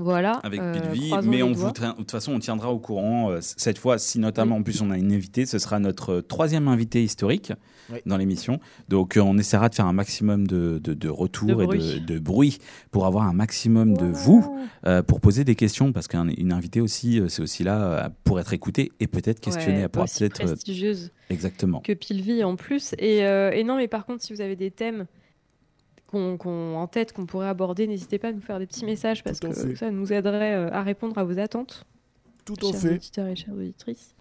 Voilà. avec euh, Pilvi, croisons mais on vous de toute façon, on tiendra au courant. euh, cette fois, si notamment en plus on a une invitée, ce sera notre euh, troisième invité historique Oui. dans l'émission. Donc euh, on essaiera de faire un maximum de, de, de retours De et de, bruit. de bruit pour avoir un maximum de vous. euh, pour poser des questions, parce qu'une invitée aussi, euh, c'est aussi là euh, pour être écoutée et peut-être questionnée. Ouais, peut-être. euh, prestigieuse. Exactement. que Pilvi en plus. Et, euh, et non, mais par contre, si vous avez des thèmes qu'on en tête qu'on pourrait aborder, n'hésitez pas à nous faire des petits messages parce que fait. ça nous aiderait euh, à répondre à vos attentes, Tout en chers fait. auditeurs et chères auditrices.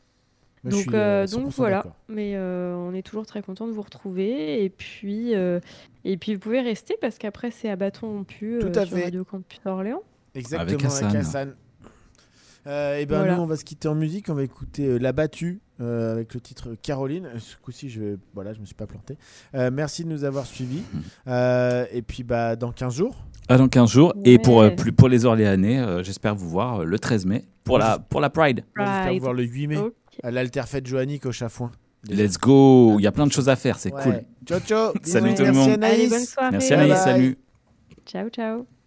Donc suis, euh, euh, donc 100% voilà, mais euh, on est toujours très content de vous retrouver et puis euh, et puis vous pouvez rester parce qu'après c'est à bâton rompu euh, sur fait. Radio Campus Orléans. Exactement, Avec avec Hassan. Hassan. Euh, et ben Voilà. nous on va se quitter en musique, on va écouter euh, La Battue euh, avec le titre Caroline. Ce coup-ci je voilà, je me suis pas planté. Euh, merci de nous avoir suivis. [LAUGHS] Euh, et puis bah dans 15 jours. Ah, dans 15 jours. Et pour, euh, plus, pour les Orléanais, euh, j'espère vous voir euh, le 13 mai pour la, pour la Pride. J'espère vous voir le 8 mai à l'Alterfête Joannique au Chafouin. Let's go Il y a plein de choses à faire, c'est Ouais. cool. Ciao ciao. Salut tout le Merci monde. Anaïs. Allez, bonne soirée. Merci Bye Anaïs, bye. salut Ciao ciao.